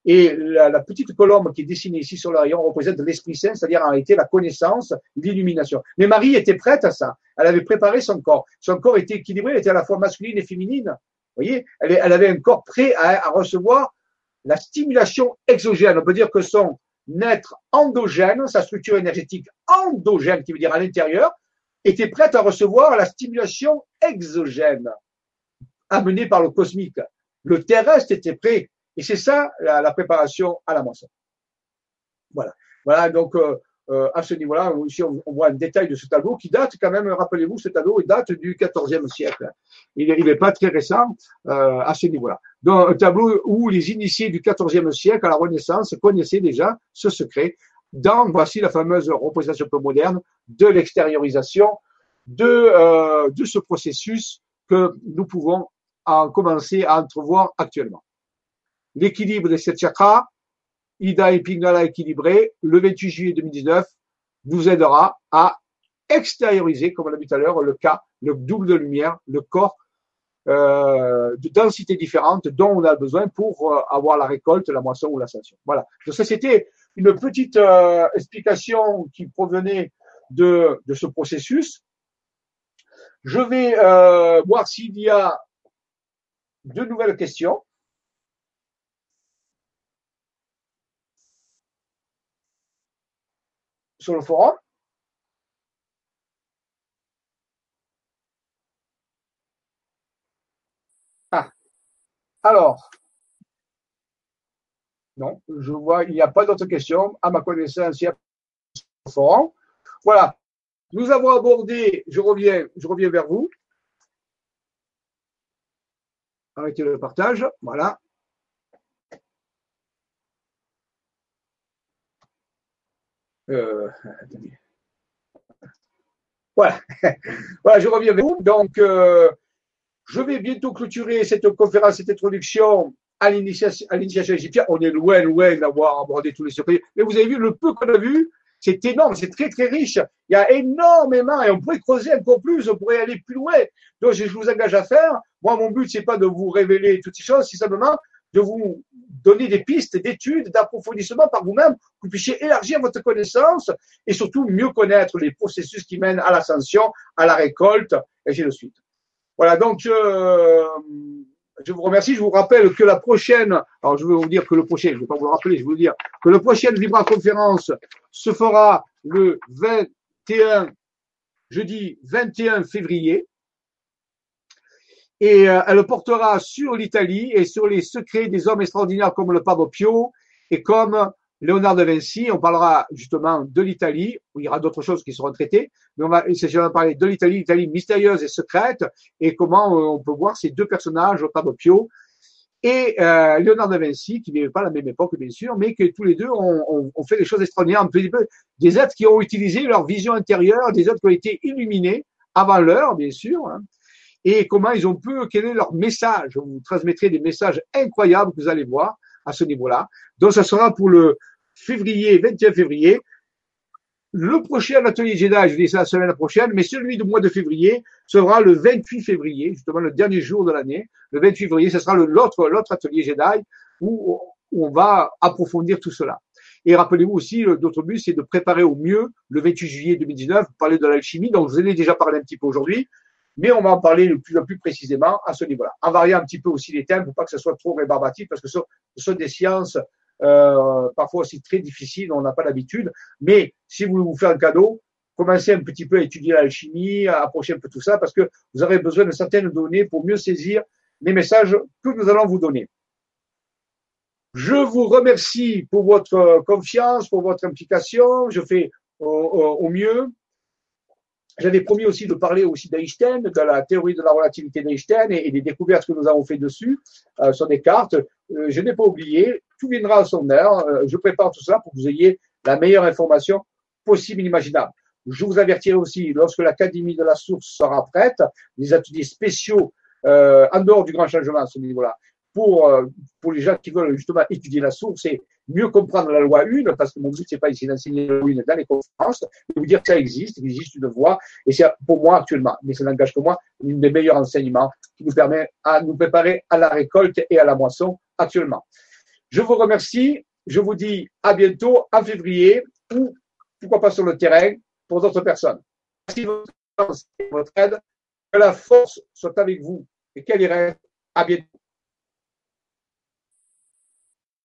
A: Et la, petite colombe qui est dessinée ici sur le rayon représente l'Esprit Saint, c'est-à-dire en réalité la connaissance, l'illumination. Mais Marie était prête à ça. Elle avait préparé son corps. Son corps était équilibré, elle était à la fois masculine et féminine. Vous voyez, elle, avait un corps prêt à, à recevoir la stimulation exogène. On peut dire que son être endogène, sa structure énergétique endogène, qui veut dire à l'intérieur, était prête à recevoir la stimulation exogène amenée par le cosmique. Le terrestre était prêt. Et c'est ça la, préparation à la moisson. Voilà. Voilà, donc euh, euh, à ce niveau-là, ici on, voit un détail de ce tableau qui date quand même, rappelez-vous, ce tableau date du XIVe siècle. Il n'est pas très récent euh, à ce niveau-là. Donc un tableau où les initiés du XIVe siècle à la Renaissance connaissaient déjà ce secret. Dans voici la fameuse représentation peu moderne de l'extériorisation de, euh, de ce processus que nous pouvons en commencer à entrevoir actuellement. L'équilibre de cette chakras, Ida et Pingala équilibré, le 28 juillet 2019, vous aidera à extérioriser, comme on l'a vu tout à l'heure, le cas, le double de lumière, le corps euh, de densités différentes dont on a besoin pour euh, avoir la récolte, la moisson ou l'ascension. Voilà. Donc ça, c'était une petite euh, explication qui provenait de, de ce processus. Je vais euh, voir s'il y a de nouvelles questions. Sur le forum. Ah, alors, non, je vois, il n'y a pas d'autres questions. À ma connaissance, il y a le forum. Voilà. Nous avons abordé, je reviens, je reviens vers vous. Arrêtez le partage. Voilà. Euh, voilà. voilà, je reviens avec vous. Donc, euh, je vais bientôt clôturer cette conférence, cette introduction à l'initiation égyptienne. On est loin, loin d'avoir abordé tous les secrets. Mais vous avez vu le peu qu'on a vu, c'est énorme, c'est très très riche. Il y a énormément et on pourrait creuser encore plus, on pourrait aller plus loin. Donc je vous engage à faire. Moi, mon but c'est pas de vous révéler toutes ces choses, c'est simplement de vous donner des pistes d'études, d'approfondissement par vous-même, que vous puissiez élargir votre connaissance et surtout mieux connaître les processus qui mènent à l'ascension, à la récolte, et ainsi de suite. Voilà, donc je, je vous remercie. Je vous rappelle que la prochaine, alors je vais vous dire que le prochain, je ne vais pas vous le rappeler, je vais vous dire que le prochaine Vibra Conférence se fera le 21, jeudi 21 février et euh, elle portera sur l'Italie et sur les secrets des hommes extraordinaires comme le Padre Pio et comme Léonard de Vinci. On parlera justement de l'Italie, où il y aura d'autres choses qui seront traitées, mais on va essentiellement parler de l'Italie, l'Italie mystérieuse et secrète, et comment euh, on peut voir ces deux personnages, le Padre Pio et euh, Léonard de Vinci, qui n'est pas à la même époque bien sûr, mais que tous les deux ont, ont, fait des choses extraordinaires, un peu, des êtres qui ont utilisé leur vision intérieure, des êtres qui ont été illuminés avant l'heure, bien sûr, hein et comment ils ont pu, quel est leur message. Vous transmettrai des messages incroyables que vous allez voir à ce niveau-là. Donc, ça sera pour le février, 21 février. Le prochain atelier Jedi, je dis ça la semaine prochaine, mais celui du mois de février sera le 28 février, justement le dernier jour de l'année. Le 28 février, ce sera l'autre, l'autre atelier Jedi où, on va approfondir tout cela. Et rappelez-vous aussi, d'autres but, c'est de préparer au mieux le 28 juillet 2019, parler de l'alchimie, dont je vous en ai déjà parlé un petit peu aujourd'hui mais on va en parler le plus, le plus précisément à ce niveau-là. En variant un petit peu aussi les thèmes pour pas que ce soit trop rébarbatif, parce que ce, sont des sciences euh, parfois aussi très difficiles, on n'a pas l'habitude. Mais si vous vous faites un cadeau, commencez un petit peu à étudier l'alchimie, à approcher un peu tout ça, parce que vous aurez besoin de certaines données pour mieux saisir les messages que nous allons vous donner. Je vous remercie pour votre confiance, pour votre implication. Je fais au mieux. J'avais promis aussi de parler aussi d'Einstein, de la théorie de la relativité d'Einstein et, des découvertes que nous avons fait dessus euh, sur des cartes. Euh, je n'ai pas oublié, tout viendra à son heure. Euh, je prépare tout ça pour que vous ayez la meilleure information possible, imaginable. Je vous avertirai aussi, lorsque l'Académie de la Source sera prête, des ateliers spéciaux en dehors du grand changement à ce niveau-là, pour, pour les gens qui veulent justement étudier la source et, mieux comprendre la loi 1, parce que mon but, c'est pas ici d'enseigner la loi 1 dans les conférences, de vous dire que ça existe, qu'il existe une voie, et c'est pour moi actuellement, mais ça n'engage que moi, une des meilleurs enseignements qui nous permet à nous préparer à la récolte et à la moisson actuellement. Je vous remercie, je vous dis à bientôt en février, ou pourquoi pas sur le terrain, pour d'autres personnes. Merci de votre aide, que la force soit avec vous et qu'elle y reste. À bientôt.